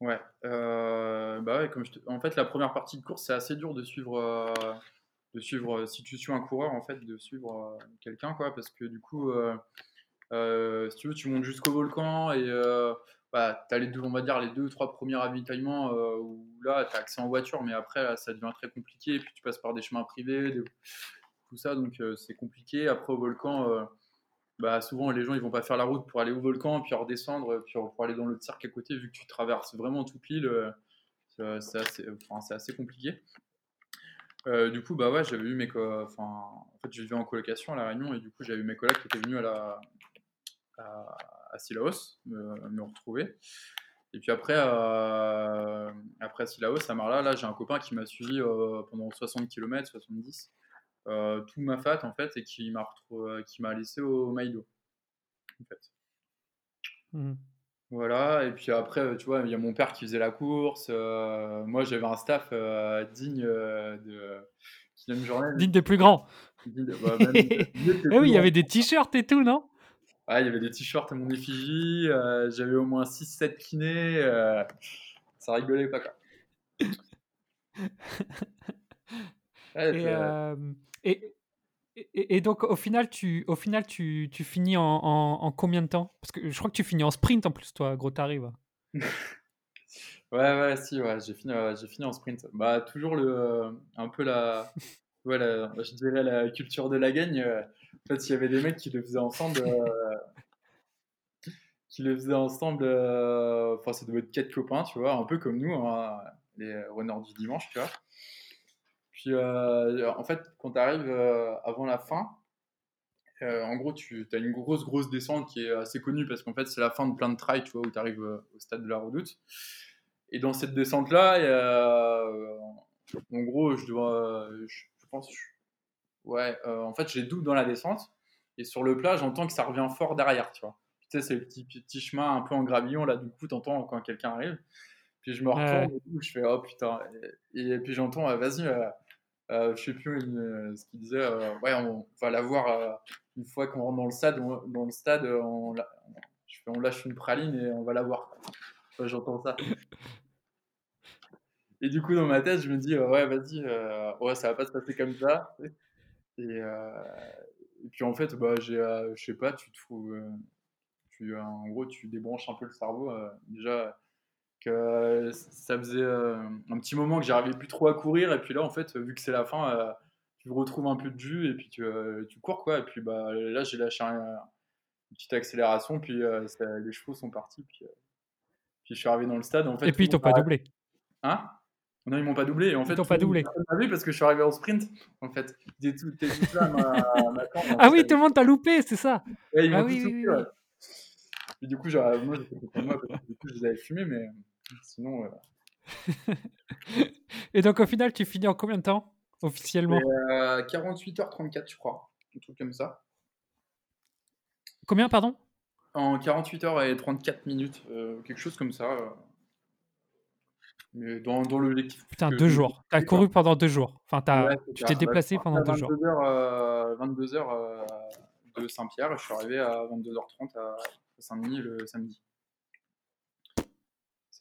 Ouais, euh, bah ouais, comme je te- en fait, la première partie de course, c'est assez dur de suivre, euh, de suivre, si tu suis un coureur, en fait, de suivre euh, quelqu'un, quoi, parce que du coup, si tu veux, tu montes jusqu'au volcan et bah, tu as les deux, on va dire, les deux, trois premiers ravitaillements où là, tu as accès en voiture, mais après, là, ça devient très compliqué, et puis tu passes par des chemins privés, des- tout ça, donc euh, c'est compliqué. Après, au volcan, euh, bah, souvent les gens ils vont pas faire la route pour aller au volcan, puis redescendre, puis pour aller dans l'autre cirque à côté, vu que tu traverses vraiment toute l'île, euh, c'est assez, enfin, assez compliqué. Euh, du coup, bah ouais, j'avais eu mes enfin, en fait, je vivais en colocation à La Réunion, et du coup, j'avais eu mes collègues qui étaient venus à la à, à Sillaos me, retrouver. Et puis après, euh, après Silao, Samarla, là, j'ai un copain qui m'a suivi euh, pendant 60 km, 70, euh, tout ma fat en fait, et qui m'a retrouvé- qui m'a laissé au Maïdo. En fait. Mhm. Voilà, et puis après, euh, tu vois, il y a mon père qui faisait la course. euh, moi, j'avais un staff euh, digne euh, de. Digne des plus grands. digne de- bah, même- Eh oui, il y avait des t-shirts et tout, non? Ah, il y avait des t-shirts à mon effigie, euh, j'avais au moins 6-7 kinés, euh, ça rigolait pas quoi. Ouais, Et, euh, et, et, donc, au final, tu, au final, tu, tu finis en, en, en combien de temps? Parce que je crois que tu finis en sprint en plus, toi, gros tarif. Ouais, ouais, si, ouais, j'ai fini, j'ai fini en sprint. Bah, toujours le, un peu la, ouais, je dirais la culture de la gagne. euh, en fait, il y avait des mecs qui le faisaient ensemble, euh, qui le faisaient ensemble, euh, enfin, ça devait être quatre copains, tu vois, un peu comme nous, hein, les runners du dimanche, tu vois. Puis, euh, en fait, quand tu arrives avant la fin, euh, en gros, tu as une grosse, grosse descente qui est assez connue parce qu'en fait, c'est la fin de plein de trails, tu vois, où tu arrives au stade de la redoute. Et dans cette descente-là, euh, en gros, je dois, je, je pense, je- ouais, euh, en fait, j'ai double dans la descente. Et sur le plat, j'entends que ça revient fort derrière, tu vois. Tu sais, c'est le petit, petit chemin un peu en gravillon, là, du coup, t'entends quand quelqu'un arrive. Puis je me Ouais. retourne, et tout, je fais, oh putain. Et, et puis j'entends, euh, vas-y, euh, euh, je sais plus une- ce qu'il disait, euh, ouais, on va la voir euh, une fois qu'on rentre dans le stade, on, dans le stade, euh, on, lâche une praline et on va la voir. Enfin, j'entends ça. Et du coup, dans ma tête, je me dis, euh, ouais, vas-y, euh, ouais, ça va pas se passer comme ça. Et, euh, puis en fait, bah, j'ai, euh, je sais pas, tu te euh, tu, euh, en gros, tu débranches un peu le cerveau. euh, déjà, que euh, ça faisait euh, un petit moment que j'arrivais plus trop à courir. Et puis là, en fait, vu que c'est la fin, euh, tu retrouves un peu de jus et puis tu, tu cours, quoi. Et puis bah, là, j'ai lâché un- une petite accélération, puis ça- les chevaux sont partis. Puis, puis je suis arrivé dans le stade. En fait, et puis, ils tout t'ont pas doublé. Hein? Non, ils m'ont pas doublé. En fait, t'ont tout pas doublé. vu parce que je suis arrivé en sprint. En fait, ils tous là ma-. Ah oui, tout le monde t'a loupé, c'est ça? Ouais, ils Ah oui, oui, loupé, oui, ouais. Et du coup, moi, je les avais fumés, mais sinon. Et donc, au final, tu finis en combien de temps Officiellement? Et, euh, 48h34, je crois. Un truc comme ça. Combien, pardon? En 48h34 minutes, euh, quelque chose comme ça. euh. Mais dans, dans l'objectif. Putain, deux jours. T'as couru pendant deux jours. Enfin, t'as- Ouais, tu t'es déplacé pendant deux jours. 22h, euh, 22h euh, de Saint-Pierre je suis arrivé à 22h30 à Saint-Denis le samedi.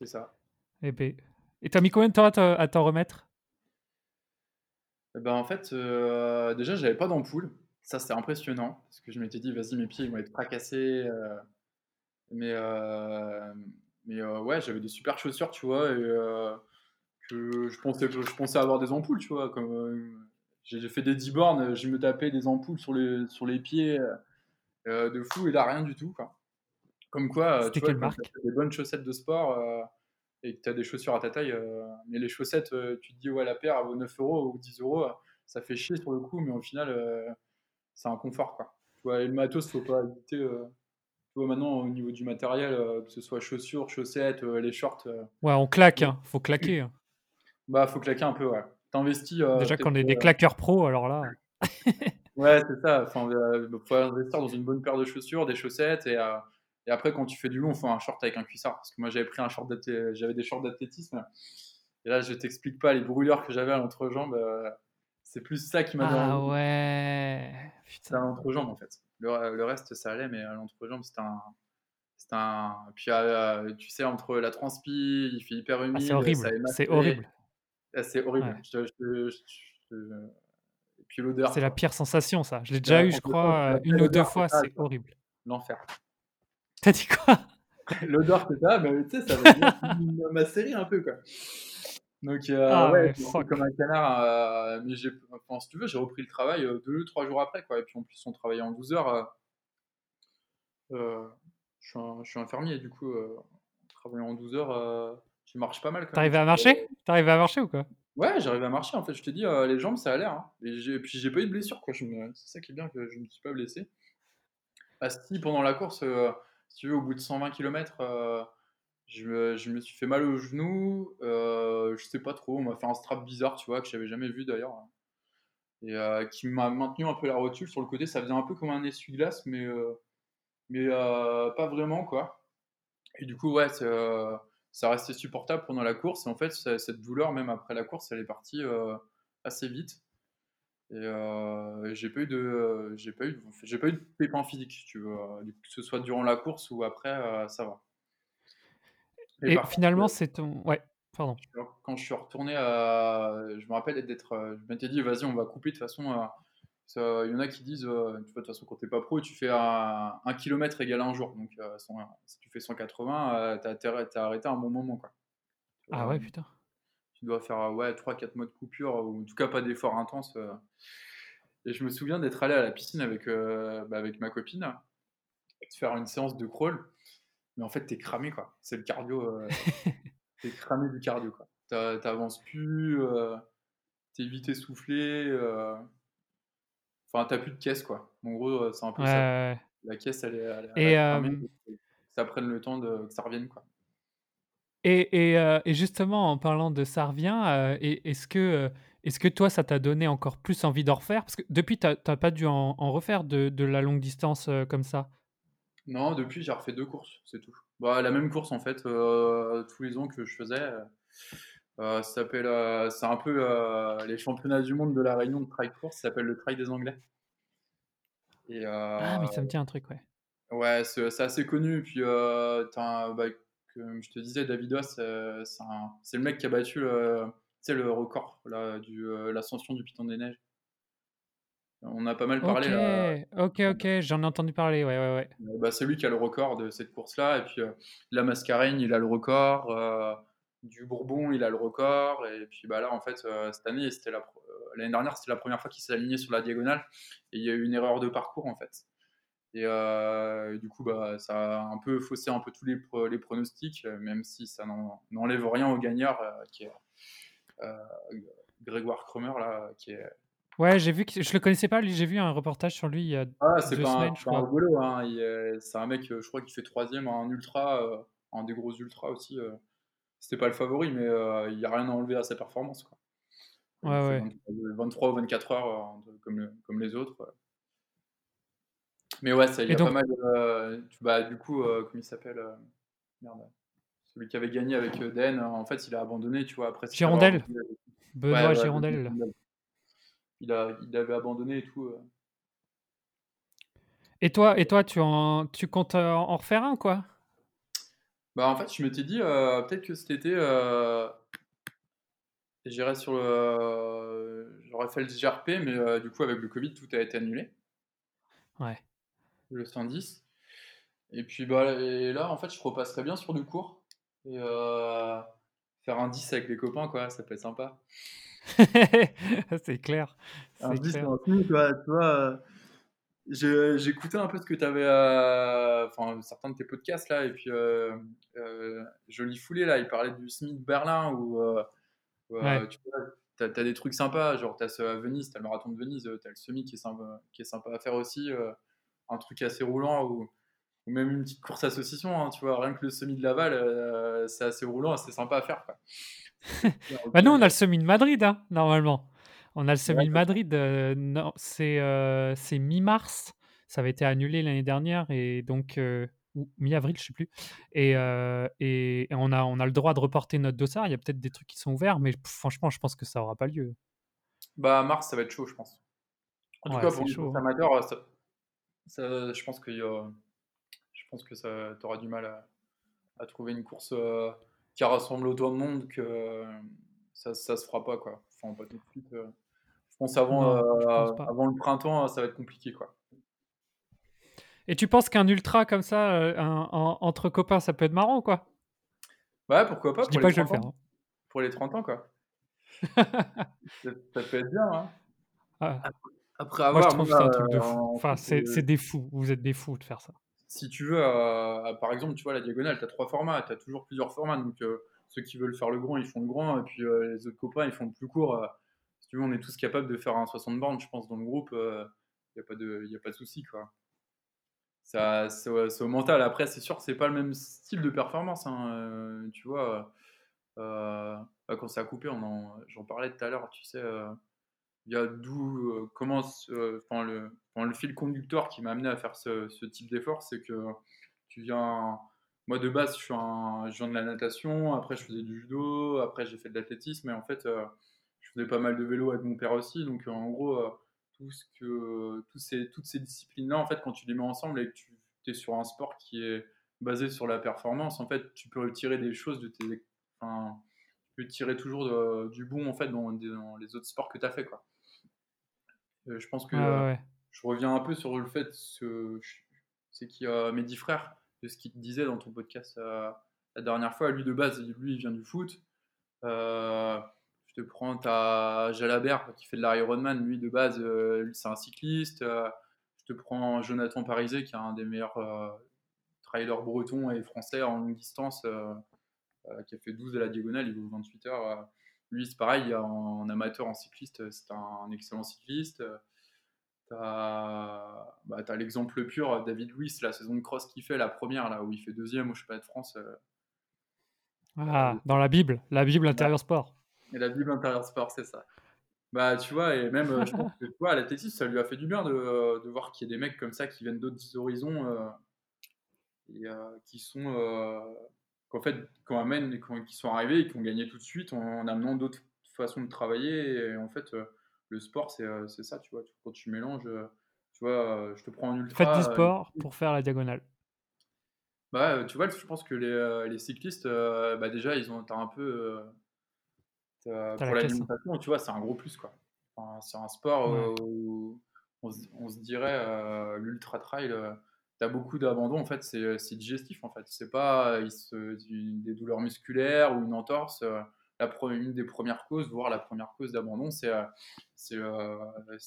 C'est ça. Et ben- et t'as mis combien de temps à t'en- remettre? Eh ben, en fait, euh, déjà, j'avais pas d'ampoule. Ça, c'était impressionnant. Parce que je m'étais dit, vas-y, mes pieds, ils vont être fracassés. euh, mais euh, mais euh, ouais, j'avais des super chaussures, tu vois. Et que je pensais, je pensais avoir des ampoules, tu vois. Comme, j'ai fait des 10 bornes, je me tapais des ampoules sur les, sur les pieds de fou. Et là, rien du tout, quoi. Comme quoi, euh, tu vois, marque? t'as des bonnes chaussettes de sport euh, et que tu as des chaussures à ta taille, euh, mais les chaussettes, euh, tu te dis, ouais, la paire, vaut 9 euros ou 10 euros, ça fait chier sur le coup, mais au final, c'est un confort, quoi. Tu vois, et le matos, faut pas hésiter. tu vois, maintenant, au niveau du matériel, que ce soit chaussures, chaussettes, les shorts, Ouais, on claque, hein. faut claquer. hein. bah, faut claquer un peu, ouais. T'investis. Déjà qu'on est des claqueurs pro, alors là. Ouais, c'est ça. Enfin, faut investir dans une bonne paire de chaussures, des chaussettes, et, et après, quand tu fais du long, faut un short avec un cuissard. Parce que moi, j'avais pris un short j'avais des shorts d'athlétisme. Et là, je t'explique pas les brûlures que j'avais à l'entrejambe. euh, c'est plus ça qui m'a Ah dérangé. ouais. C'était à Putain. l'entrejambe, en fait. Le, le reste, ça allait, mais à l'entrejambe, c'était un. C'était un. Puis, euh, tu sais, entre la transpi, il fait hyper Ah, humide. c'est horrible. émasse C'est horrible. Ah, C'est horrible. Ouais. Je je je te- Et puis l'odeur. C'est la pire sensation, ça. Je l'ai déjà eu, je crois, c'est euh, une ou deux fois. C'est horrible. L'enfer. T'as dit quoi? L'odeur que t'as, mais tu sais, ça va bien ma série un peu, quoi. Donc, euh, Ah ouais, comme un canard. euh, mais j'ai, enfin, si tu veux, j'ai repris le travail euh, deux, trois jours après, quoi. Et puis en plus, on travaillait en 12 heures. euh, je, suis un, je suis infirmier, du coup, travaillant en 12 heures, euh, je marche pas mal. T'arrives à marcher? T'arrives à marcher ou quoi? Ouais, j'arrive à marcher, en fait. Je te dis, les jambes, ça a l'air. Hein. Et, j'ai- puis j'ai pas eu de blessure, quoi. Je me- C'est ça qui est bien, que je me suis pas blessé. Ah, si, pendant la course, si tu veux, au bout de 120 km, je me, je me suis fait mal au genou. Euh, je sais pas trop. On m'a fait un strap bizarre, tu vois, que j'avais jamais vu d'ailleurs. Et euh, qui m'a maintenu un peu la rotule sur le côté. Ça faisait un peu comme un essuie-glace, mais, euh, mais pas vraiment, quoi. Et du coup, ouais, ça restait supportable pendant la course. Et en fait, cette douleur, même après la course, elle est partie assez vite. Et j'ai pas eu de, j'ai pas eu, j'ai pas eu de pépin physique, tu vois, que ce soit durant la course ou après, ça va. Et, finalement, c'est ton. Ouais, pardon. Quand je suis retourné à. Je me rappelle d'être. Euh, je m'étais dit, vas-y, on va couper de toute façon. Euh, il y en a qui disent, euh, de toute façon, quand t'es pas pro, tu fais un, kilomètre égal à un jour. Donc, si tu fais 180, t'as intérêt à arrêté à un bon moment. Quoi. Ah ouais, putain. Tu dois faire ouais, 3-4 mois de coupure, ou en tout cas pas d'effort intense. Et je me souviens d'être allé à la piscine avec, bah, avec ma copine, de faire une séance de crawl mais en fait, t'es cramé, quoi. C'est le cardio. Euh, t'es cramé du cardio, quoi. T'avances plus, euh, t'es vite essoufflé. Euh... Enfin, t'as plus de caisse, quoi. En gros, euh, c'est un peu ça. La caisse, elle est, elle est, cramée, ça prenne le temps de, que ça revienne, quoi. Et, et, et, justement, en parlant de ça revient, est-ce que, est que toi, ça t'a donné encore plus envie d'en refaire? Parce que depuis, tu n'as pas dû en, en refaire de, de, la longue distance comme ça non, depuis, j'ai refait deux courses, c'est tout. Bah, la même course, en fait, euh, tous les ans que je faisais. Euh, ça s'appelle, euh, c'est un peu les championnats du monde de la Réunion de trail course, ça s'appelle le trail des Anglais. Et, ah, mais ça me tient un truc, ouais. Ouais, c'est assez connu. Puis, bah, comme je te disais, Davidois, c'est le mec qui a battu le, le record là, du l'ascension du Piton des Neiges. On a pas mal parlé là. Ok, ok, j'en ai entendu parler, ouais, ouais, ouais. Bah, c'est lui qui a le record de cette course-là. Et puis, euh, la Mascareigne, il a le record. Euh, du Bourbon, il a le record. Et puis, bah, là, en fait, euh, cette année, c'était la, l'année dernière, c'était la première fois qu'il s'est aligné sur la diagonale. Et il y a eu une erreur de parcours, en fait. Et du coup, bah, ça a un peu faussé un peu tous les, les pronostics, même si ça n'enlève rien au gagnant, qui est Grégoire Cromer, là, qui est Ouais, j'ai vu que je le connaissais pas, lui, j'ai vu un reportage sur lui il y a ah, c'est pas semaines, un, rigolo, hein. c'est un mec, je crois, qui fait troisième en ultra, euh, un des gros ultras aussi. Euh. C'était pas le favori, mais euh, il n'y a rien à enlever à sa performance. Quoi. Ouais, ouais. 23 ou 24 heures comme, comme les autres. Mais ouais, ça, il y a pas mal. bah, du coup, comment il s'appelle Merde. Celui qui avait gagné avec Den, en fait, il a abandonné, tu vois, après. Girondel Benoît Girondel il, a, il avait abandonné et tout. Euh. Et toi, et toi tu, en, tu comptes euh, en refaire un, quoi? Bah, en fait, je m'étais dit, euh, peut-être que cet été, j'irais sur le. J'aurais fait le GRP, mais du coup, avec le Covid, tout a été annulé. Ouais. Le 110. Et puis, bah, et là, en fait, je repasserais bien sur du cours. Et faire un 10 avec les copains, quoi, ça peut être sympa. c'est clair. Alors, tu vois, tu vois j'écoutais un peu ce que tu avais, euh, enfin, certains de tes podcasts là, et puis euh, euh, Joli Foulé là, il parlait du Smith Berlin où tu as, des trucs sympas, genre tu as ce à Venise, tu as le marathon de Venise, tu as le semi qui est sympa, qui est sympa à faire aussi, un truc assez roulant ou, ou même une petite course à saucisson, hein, tu vois, rien que le semi de Laval, c'est assez roulant, c'est sympa à faire. Quoi. bah nous, on a le semi de Madrid, hein, normalement. On a le semi de Madrid. Euh, non, c'est euh, c'est mi-mars. Ça avait été annulé l'année dernière et donc euh, mi-avril, je sais plus. Et, et, on a on a le droit de reporter notre dossard. Il y a peut-être des trucs qui sont ouverts, mais franchement, je pense que ça aura pas lieu. Bah mars, ça va être chaud, je pense. En tout cas, pour les hein. amateurs, ça, je pense que je pense que ça t'auras du mal à, à, trouver une course qui rassemble autant de monde que ça, ça se fera pas quoi. Enfin, pas tout de suite. Euh. Je pense avant, euh, avant le printemps, ça va être compliqué quoi. Et tu penses qu'un ultra comme ça, euh, entre copains, ça peut être marrant quoi? Ouais, pourquoi pas. Je dis pas que je vais le faire. Hein. Pour les 30 ans quoi. ça, peut être bien. Hein. Ah. Après avoir. Moi, je trouve ça un truc de fou. Enfin, c'est des fous. Vous êtes des fous de faire ça si tu veux, euh, par exemple, tu vois, la diagonale, tu as trois formats, tu as toujours plusieurs formats. Donc, euh, ceux qui veulent faire le grand, ils font le grand, et puis euh, les autres copains, ils font le plus court. si tu veux, on est tous capables de faire un 60 bornes, je pense, dans le groupe. Il n'y a pas de, y a pas de souci, quoi. ça, c'est au, mental. Après, c'est sûr que c'est pas le même style de performance. hein, euh, tu vois, euh, bah, quand ça a coupé, j'en parlais tout à l'heure. Tu sais, euh, il y a d'où euh, comment ce- euh, enfin, le, fil conducteur qui m'a amené à faire ce, type d'effort, c'est que tu viens. Moi, de base, je, suis un, je viens de la natation. Après, je faisais du judo. Après, j'ai fait de l'athlétisme. Et en fait, euh, je faisais pas mal de vélo avec mon père aussi. Donc, en gros, tout ce que, tous ces, toutes ces disciplines-là, en fait, quand tu les mets ensemble et que tu es sur un sport qui est basé sur la performance, en fait, tu peux tirer des choses de tes. Tu peux tirer toujours du bon, en fait, dans les autres sports que tu as fait, quoi. Euh, je pense que ouais, euh, je reviens un peu sur le fait c'est qu'il y a mes dix frères, de ce qu'il te disait dans ton podcast euh, la dernière fois. Lui, de base, lui, il vient du foot. Euh, je te prends, t'as Jalabert qui fait de l'Ironman. Lui, de base, euh, c'est un cycliste. Euh, je te prends Jonathan Parizet, qui est un des meilleurs trailers bretons et français en longue distance, qui a fait 12 de la diagonale, il vaut 28 heures. Lui, c'est pareil, en, amateur, en cycliste, c'est un, excellent cycliste. T'as bah, l'exemple pur, David Luiz, la saison de cross qu'il fait, la première, là où il fait deuxième au championnat de France. euh, Ah, dans la Bible, la Bible bah, intérieur sport. et la Bible intérieure sport, c'est ça. Bah, tu vois, et même, euh, je pense que tu vois, à l'athlétisme, ça lui a fait du bien de, de voir qu'il y a des mecs comme ça qui viennent d'autres horizons euh, et euh, qui sont. euh, qu'en fait, qu'on amène, qui sont arrivés et qui ont gagné tout de suite en, en amenant d'autres façons de travailler. Et en fait, euh, le sport, c'est euh, c'est ça, tu vois. Quand tu mélanges, euh, tu vois, je te prends un Faites du ultra. euh, sport pour faire la diagonale. bah, tu vois, je pense que les, les cyclistes, bah, déjà, ils ont t'as un peu. pour la hein. l'alimentation, tu vois, c'est un gros plus, quoi. Enfin, c'est un sport Ouais. où on, se- on se dirait euh, l'ultra trail, euh, t'as beaucoup d'abandon, en fait, c'est digestif, en fait. C'est pas du- des douleurs musculaires ou une entorse. euh, la pre- une des premières causes, voire la première cause d'abandon, c'est euh, c'est euh,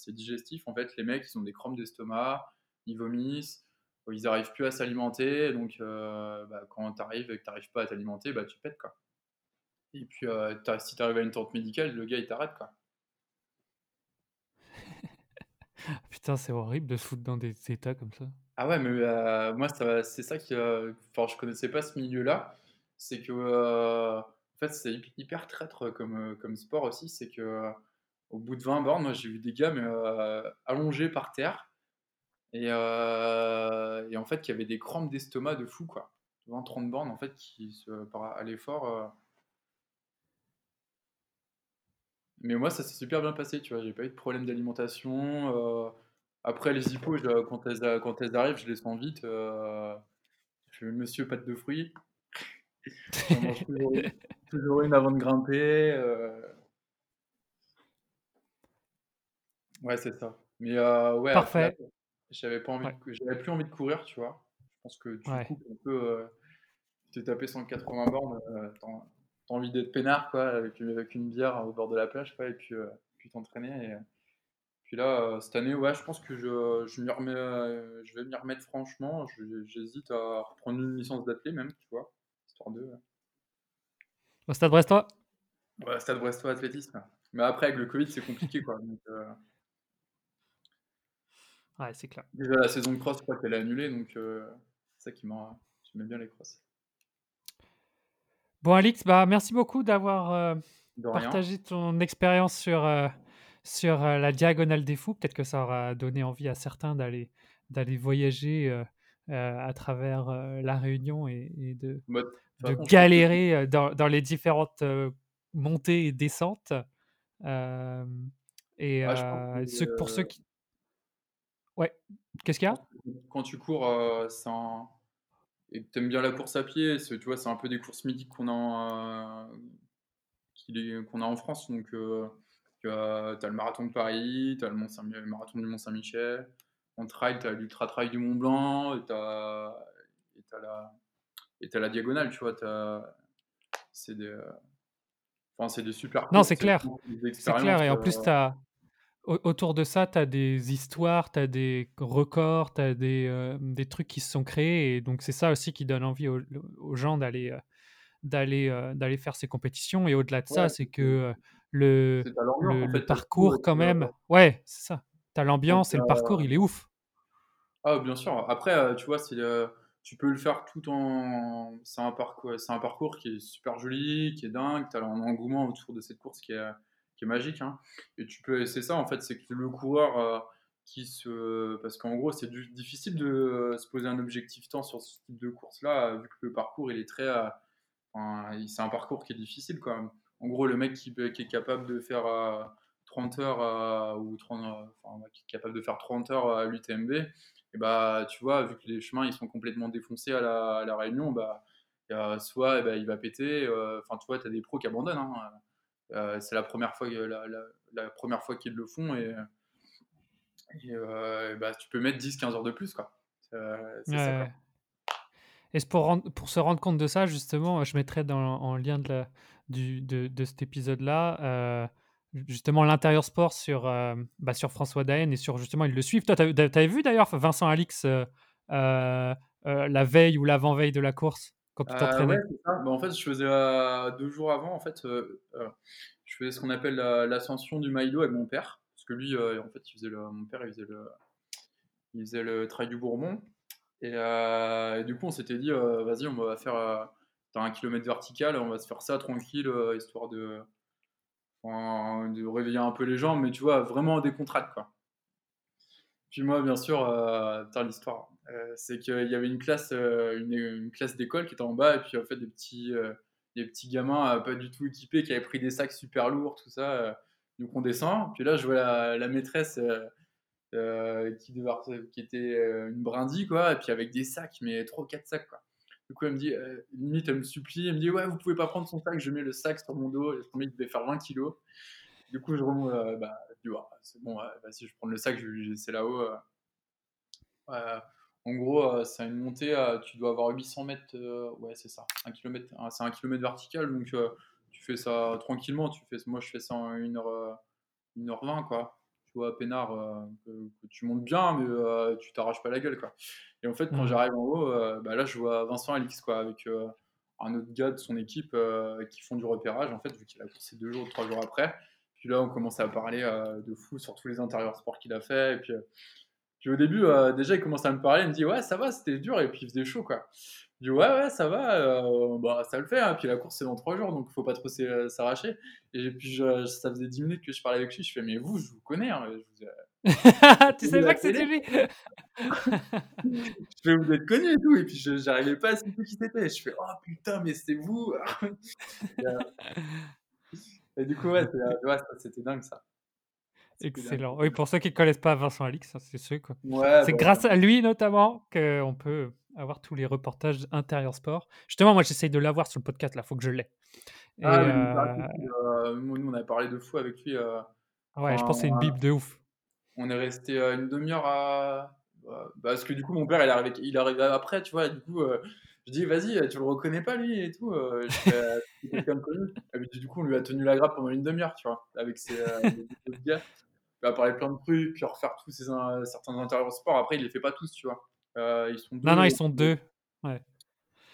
digestif. En fait, les mecs, ils ont des crampes d'estomac, ils vomissent, ils n'arrivent plus à s'alimenter. Donc, euh, bah, quand tu arrives et que tu n'arrives pas à t'alimenter, bah, tu pètes. Quoi. Et puis, euh, si tu arrives à une tente médicale, le gars, il t'arrête. Quoi. Putain, c'est horrible de se foutre dans des états comme ça. Ah ouais, mais euh, moi, ça- c'est ça qui. euh, Enfin, je connaissais pas ce milieu-là. C'est que. euh, en fait, c'est hy- hyper traître comme, euh, comme sport aussi. C'est que. Au bout de 20 bornes, moi, j'ai vu des gars mais, euh, allongés par terre. Et, et en fait, qui avaient des crampes d'estomac de fou, quoi. 20-30 bornes, en fait, qui se, par, à l'effort. Mais moi, ça s'est super bien passé, tu vois. J'ai pas eu de problème d'alimentation. Après, les hippos, je- quand, elles, quand elles arrivent, je les sens vite. euh. Je fais monsieur pâte de fruits. Mange toujours, une- toujours une avant de grimper. euh. Ouais, c'est ça. Mais euh, ouais, Parfait. j'avais pas envie Ouais. de cou- j'avais plus envie de courir, tu vois. Je pense que tu Ouais. coupes un peu. euh, tu t'es tapé 180 bornes, t'as envie d'être peinard, quoi, avec, une- avec une bière au bord de la plage, quoi, et puis, puis t'entraîner. Et, puis là, euh, cette année, ouais, je pense que je, je, m'y remets, euh, je vais m'y remettre franchement. J'hésite à reprendre une licence d'athlète même, tu vois, histoire de. Au stade brestois? Ouais, stade brestois athlétisme. Mais après, avec le Covid, c'est compliqué, quoi. Donc, euh, Ouais, c'est clair. déjà, la saison de cross, je crois qu'elle est annulée, donc euh, c'est ça qui m'a. J'aimais bien les crosses. Bon, Alix, bah, merci beaucoup d'avoir euh, partagé ton expérience sur, sur la diagonale des fous. Peut-être que ça aura donné envie à certains d'aller d'aller voyager à travers la Réunion et, et de, Bah, de galérer dans, dans les différentes montées et descentes. Euh, et Ah, euh, ceux- pour ceux qui... Ouais, qu'est-ce qu'il y a? Quand tu cours, euh, c'est un... et que t'aimes bien la course à pied, c'est- tu vois, c'est un peu des courses mythiques qu'on a, est- qu'on a en France. Donc, euh, tu as, t'as le marathon de Paris, tu as le, Mont Saint- le marathon du Mont-Saint-Michel. En trail, tu as l'ultra trail du Mont Blanc, et tu as, la, t'as la diagonale, tu vois. C'est des, euh, enfin, c'est des super Non, c'est clair. C'est clair. Et en plus, t'as, au- autour de ça, tu as des histoires, tu as des records, tu as des, euh, des trucs qui se sont créés. Et donc, c'est ça aussi qui donne envie aux, aux gens d'aller, euh, d'aller, euh, d'aller faire ces compétitions. Et au-delà de ça, Ouais, c'est c'est- que euh, le, le, en le fait, t'as le parcours, quand même. Ouais, c'est ça. Tu as Quand l'ambiance et le t'as- parcours, il est ouf. Ah, bien sûr. Après, heu, tu vois, c'est, tu peux le faire tout en c'est un parcours c'est un parcours qui est super joli, qui est dingue. Tu as un engouement autour de cette course qui est, qui est magique, hein et tu peux c'est ça, en fait, c'est que le coureur, heu, qui se parce qu'en gros, c'est difficile de se poser un objectif temps sur ce type de course-là, vu que le parcours, il est très, enfin, c'est un parcours qui est difficile, quoi. En gros, le mec qui est capable de faire, heu, 30 heures, heu, ou 30, heu, enfin, qui est capable de faire 30 heures à l'UTMB et bah, tu vois, vu que les chemins, ils sont complètement défoncés à la à la Réunion, bah, soit, et bah, il va péter, heu, enfin, tu vois, tu as des pros qui abandonnent, hein, heu, c'est la première fois la la la 1re fois qu'ils le font et et heu, et bah, tu peux mettre 10-15 heures de plus, quoi. C'est, Ouais, ça, quoi. Et pour rendre pour se rendre compte de ça, justement, je mettrai dans en lien de la du de de cet épisode-là, ju justement l'Intérieur Sport sur, hem, bah, sur François Daen et sur justement ils le suivent. Toi, tu avais vu d'ailleurs Vincent Alix, heu, la veille ou l'avant-veille de la course, quand tu ouais, t'entraînais? Bah, en fait, je faisais, heu, 2 jours avant, en fait, je faisais ce qu'on appelle la l'ascension du Maïlo avec mon père. Parce que lui, en fait, il faisait le mon père, il faisait le il faisait le trail du Bourmont et du coup, on s'était dit, «Vas-y, on va faire, heu, tu as 1 kilomètre vertical, on va se faire ça tranquille, heu, histoire de réveiller un peu les jambes», mais tu vois, vraiment décontracté, quoi. Puis moi, bien sûr, attends l'histoire, heu, c'est qu'il y avait une classe, heu, une classe d'école qui était en bas et puis, en fait, des petits, des petits gamins, pas du tout équipés, qui avaient pris des sacs super lourds, tout ça, donc on descend. Puis là, je vois la maîtresse, qui devait qui était, une brindille, quoi et puis avec des sacs, mais 3 ou 4 sacs, quoi. Du coup, elle me dit, heu, limite, elle me supplie, elle me dit: «Ouais, vous pouvez pas prendre son sac?» je mets le sac sur mon dos, laisse tomber, il devait faire 20 kilogrammes. Du coup, je remont heu, bah, je dis: «Bah, c'est bon, ouais, vas-y, je prendre le sac, je vais lui laisser là-haut», heu heu, en gros, c'est une montée, tu dois avoir 800 m, heu, ouais, c'est ça, 1 kilomètre, c'est 1 kilomètre vertical donc tu fais ça tranquillement, tu fais moi, je fais ça en 1 heure, heu, 1 heure 20, quoi. Tu vois, peinard, que que tu montes bien, mais heu, tu t'arraches pas la gueule, quoi et en fait, quand Mmh. j'arrive en haut, heu, bah, là, je vois Vincent Alix, quoi, avec, un autre gars de son équipe, qui font du repérage, en fait, vu qu'il a coursé 2 jours ou 3 jours après. Puis là, on commençait à parler, de fou sur tous les intérieurs sport qu'il a fait et puis, au début, déjà, il commençait à me parler, il me dit: «Ouais, ça va, c'était dur» et puis il faisait chaud, quoi. Je dis: «Ouais, ouais, ça va, heu, bah, ça le fait, hein, puis la course, c'est dans 3 jours, donc il faut pas trop s'é s'arracher» et puis je ça faisait 10 minutes que je parlais avec lui, je fais: «Mais vous, je vous connais, hein, je vous Tu savais pas que télé». c'était lui? Je fais: «Vous êtes connu et tout» et puis je j'arrivais pas à citer qui c'était. Je fais: «Oh putain, mais c'est vous!» et heu et du coup, ouais, c'était dingue, ça. Excellent. Oui, pour ceux qui connaissent pas Vincent Alix, hein, c'est ceux quoi Ouais, c'est bah, grâce à lui notamment qu'on peut avoir tous les reportages Intérieur Sport. Justement, moi, j'essaye de l'avoir sur le podcast là, faut que je l'aie Ah, il heu accessible, heu, nous on a parlé de fou avec lui, heu, Ouais, je pense c'est une bible de ouf. on est resté, heu, 1/2 heure à bah, parce que du coup, mon père, il arrivé il après, tu vois et du coup, je dis: «Vas-y, tu le reconnais pas lui et tout?» «C'est quelqu'un de connu» et puis du coup, on lui a tenu la grappe pendant 1/2 heure, tu vois? Avec ses, gars. Il a parlé plein de trucs, puis refaire tous ses in certains intérieurs sport. Après, il les fait pas tous, tu vois? Ils sont Non, 2 non, ils sont puis, heu 2. Ouais.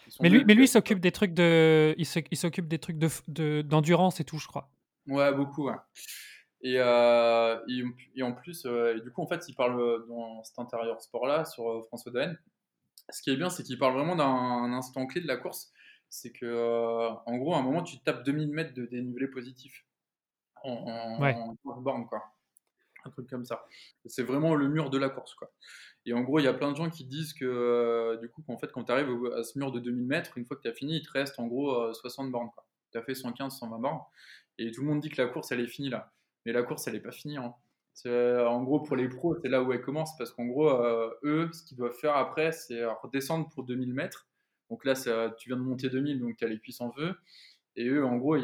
ils sont Mais 2 lui mais lui, il s'occupe des trucs de il s'oc il s'occupe des trucs de d'endurance et tout, je crois. Ouais, beaucoup, ouais et heu et en et en plus, et du coup, en fait, il parle, dans cet intérieur sport-là, sur, François Daen. Ce qui est bien, c'est qu'il parle vraiment d'un instant clé de la course. C'est que, en gros, à un moment, tu tapes 2 000 m de dénivelé positif Ouais. en en borne, quoi. Un truc comme ça. C'est vraiment le mur de la course, quoi et en gros, il y a plein de gens qui disent que, heu, du coup, qu'en fait, quand tu arrives à ce mur de 2 000 m, une fois que tu as fini, il te reste en gros, heu, 60 bornes, quoi. Tu as fait 115-120 bornes et tout le monde dit que la course, elle est finie là. Mais la course, elle est pas finie, hein. C'est en gros, pour les pros, c'est là où elle commence parce qu'en gros, eux, ce qu'ils doivent faire après, c'est redescendre pour 2 000 m. Donc là, tu viens de monter 2 000, donc tu as les cuisses en feu et eux, en gros,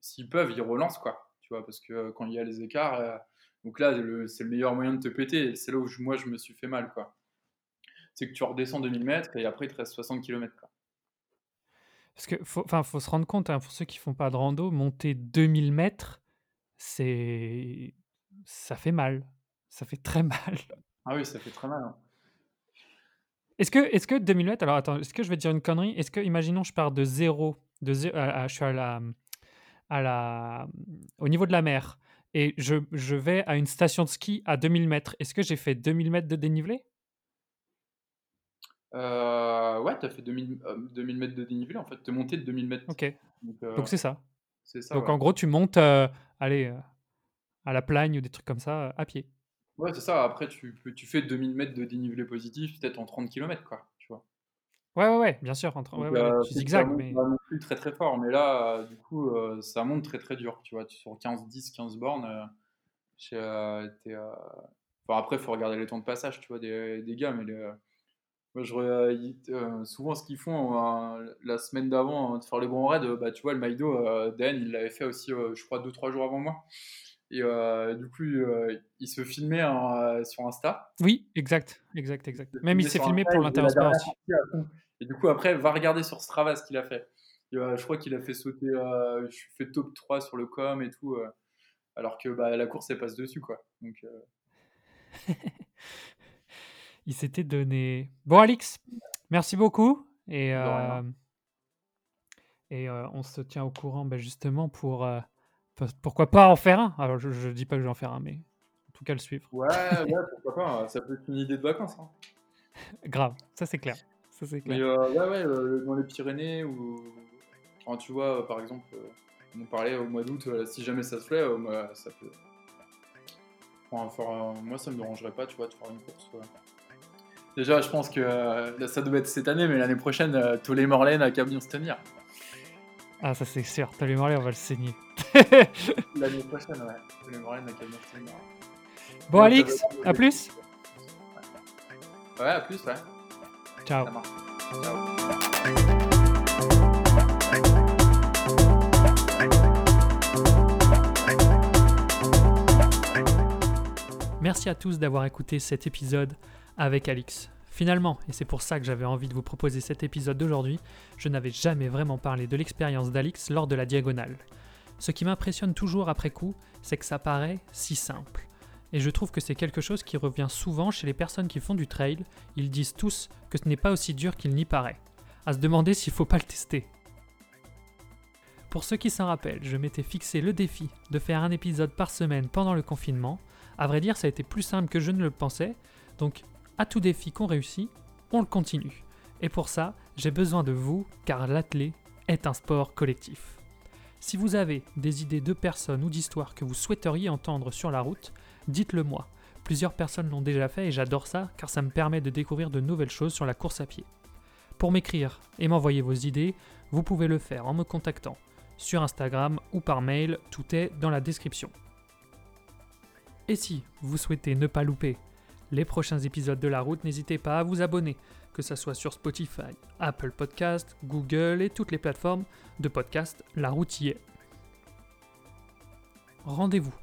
s'ils peuvent, ils relancent, quoi, tu vois? Parce que quand il y a les écarts, donc là, c'est le meilleur moyen de te péter c'est là où moi, je me suis fait mal, quoi. C'est que tu redescends 2 000 m et après, il te reste 60 kilomètres, quoi. Parce que faut enfin, faut se rendre compte, hein, pour ceux qui font pas de rando, monter 2 000 m, c'est ça fait mal. Ça fait très mal. Ah oui, ça fait très mal, hein. Est-ce que est-ce que 2 000 m alors attends, est-ce que je vais te dire une connerie? Est-ce que, imaginons, je pars de 0, de zé à à je suis à la, à la, au niveau de la mer et je, je vais à une station de ski à 2000 mètres. Est-ce que j'ai fait 2000 mètres de dénivelé? Euh, ouais, tu as fait 2000, euh, 2000 mètres de dénivelé, en fait. Tu es monté de 2000 mètres. Ok. Donc, euh, c'est ça. Donc ouais. en gros, tu montes allez, à la plagne ou des trucs comme ça à pied. Ouais, c'est ça. Après, tu, tu fais 2000 mètres de dénivelé positif, peut-être en 30 km, quoi. Ouais, ouais, ouais, bien sûr. Entre... Ouais, ouais, euh, tu zigzags, mais. pas non plus très très fort. Mais là, du coup, euh, ça monte très très dur. Tu vois, tu, sur 15, 10, 15 bornes, euh, j'ai, enfin, après, il faut regarder les temps de passage, tu vois, des, des gars. Mais les- moi, je, re- ils- euh, souvent, ce qu'ils font euh, la semaine d'avant, euh, de faire les grands raids, bah, tu vois, le Maïdo, Dan, il l'avait fait aussi, je crois, 2-3 jours avant moi. Et du coup, il se filmait hein, sur Insta. Oui, exact, exact, exact. Même il s'est filmé pour il Et du coup, après, va regarder sur Strava ce qu'il a fait. Et, euh, je crois qu'il a fait sauter, euh, je fais top 3 sur le com et tout, euh, alors que bah, la course, elle passe dessus, quoi. Donc, euh, Il s'était donné. Bon, Alix, merci beaucoup. Et, et on se tient au courant bah, justement pour. pour- pourquoi pas en faire un? Alors, je, je dis pas que je vais en faire un, mais en tout cas le suivre. ouais, ouais, pourquoi pas, hein, ça peut être une idée de vacances. hein. Grave, ça c'est clair. Ça c'est clair. euh, ouais, ouais, euh, dans les Pyrénées, ou enfin, tu vois, euh, par exemple, on parlait au mois d'août, si jamais ça se fait, ça peut. Enfin, faire, moi, ça me dérangerait pas, tu vois, de faire une course. ouais. Déjà, je pense que euh, ça doit être cette année, mais l'année prochaine, euh, tous les Morlaines à bien se tenir. Ah, ça c'est sûr. T'as les Morlaix, on va le saigner. L'année prochaine, ouais. Tous les Morlaines à bien se tenir. bon, Ouais, Alix, à plus. Ouais, à plus, ouais. Ciao. Ciao. Merci à tous d'avoir écouté cet épisode avec Alix. Finalement, et c'est pour ça que j'avais envie de vous proposer cet épisode d'aujourd'hui, je n'avais jamais vraiment parlé de l'expérience d'Alix lors de la diagonale. Ce qui m'impressionne toujours après coup, c'est que ça paraît si simple. Et je trouve que c'est quelque chose qui revient souvent chez les personnes qui font du trail, ils disent tous que ce n'est pas aussi dur qu'il n'y paraît. À se demander s'il faut pas le tester. Pour ceux qui s'en rappellent, je m'étais fixé le défi de faire un épisode par semaine pendant le confinement, à vrai dire, ça a été plus simple que je ne le pensais. Donc, à tout défi qu'on réussit, on le continue. Et pour ça, j'ai besoin de vous, car l'athlé est un sport collectif. Si vous avez des idées de personnes ou d'histoires que vous souhaiteriez entendre sur la route, dites-le moi. Plusieurs personnes l'ont déjà fait et j'adore ça, car ça me permet de découvrir de nouvelles choses sur la course à pied. Pour m'écrire et m'envoyer vos idées, vous pouvez le faire en me contactant sur Instagram ou par mail, tout est dans la description. Et si vous souhaitez ne pas louper les prochains épisodes de La Route, n'hésitez pas à vous abonner, que ce soit sur Spotify, Apple Podcast, Google et toutes les plateformes de podcast La Route y est. Rendez-vous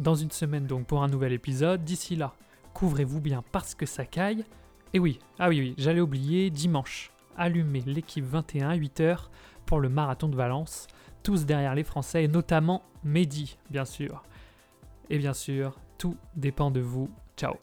dans une semaine donc pour un nouvel épisode. D'ici là, couvrez-vous bien parce que ça caille. Et oui, ah oui, oui, j'allais oublier, dimanche, allumez l'équipe 21 à 8h pour le marathon de Valence, tous derrière les Français et notamment Mehdi, bien sûr. Et bien sûr, tout dépend de vous. Ciao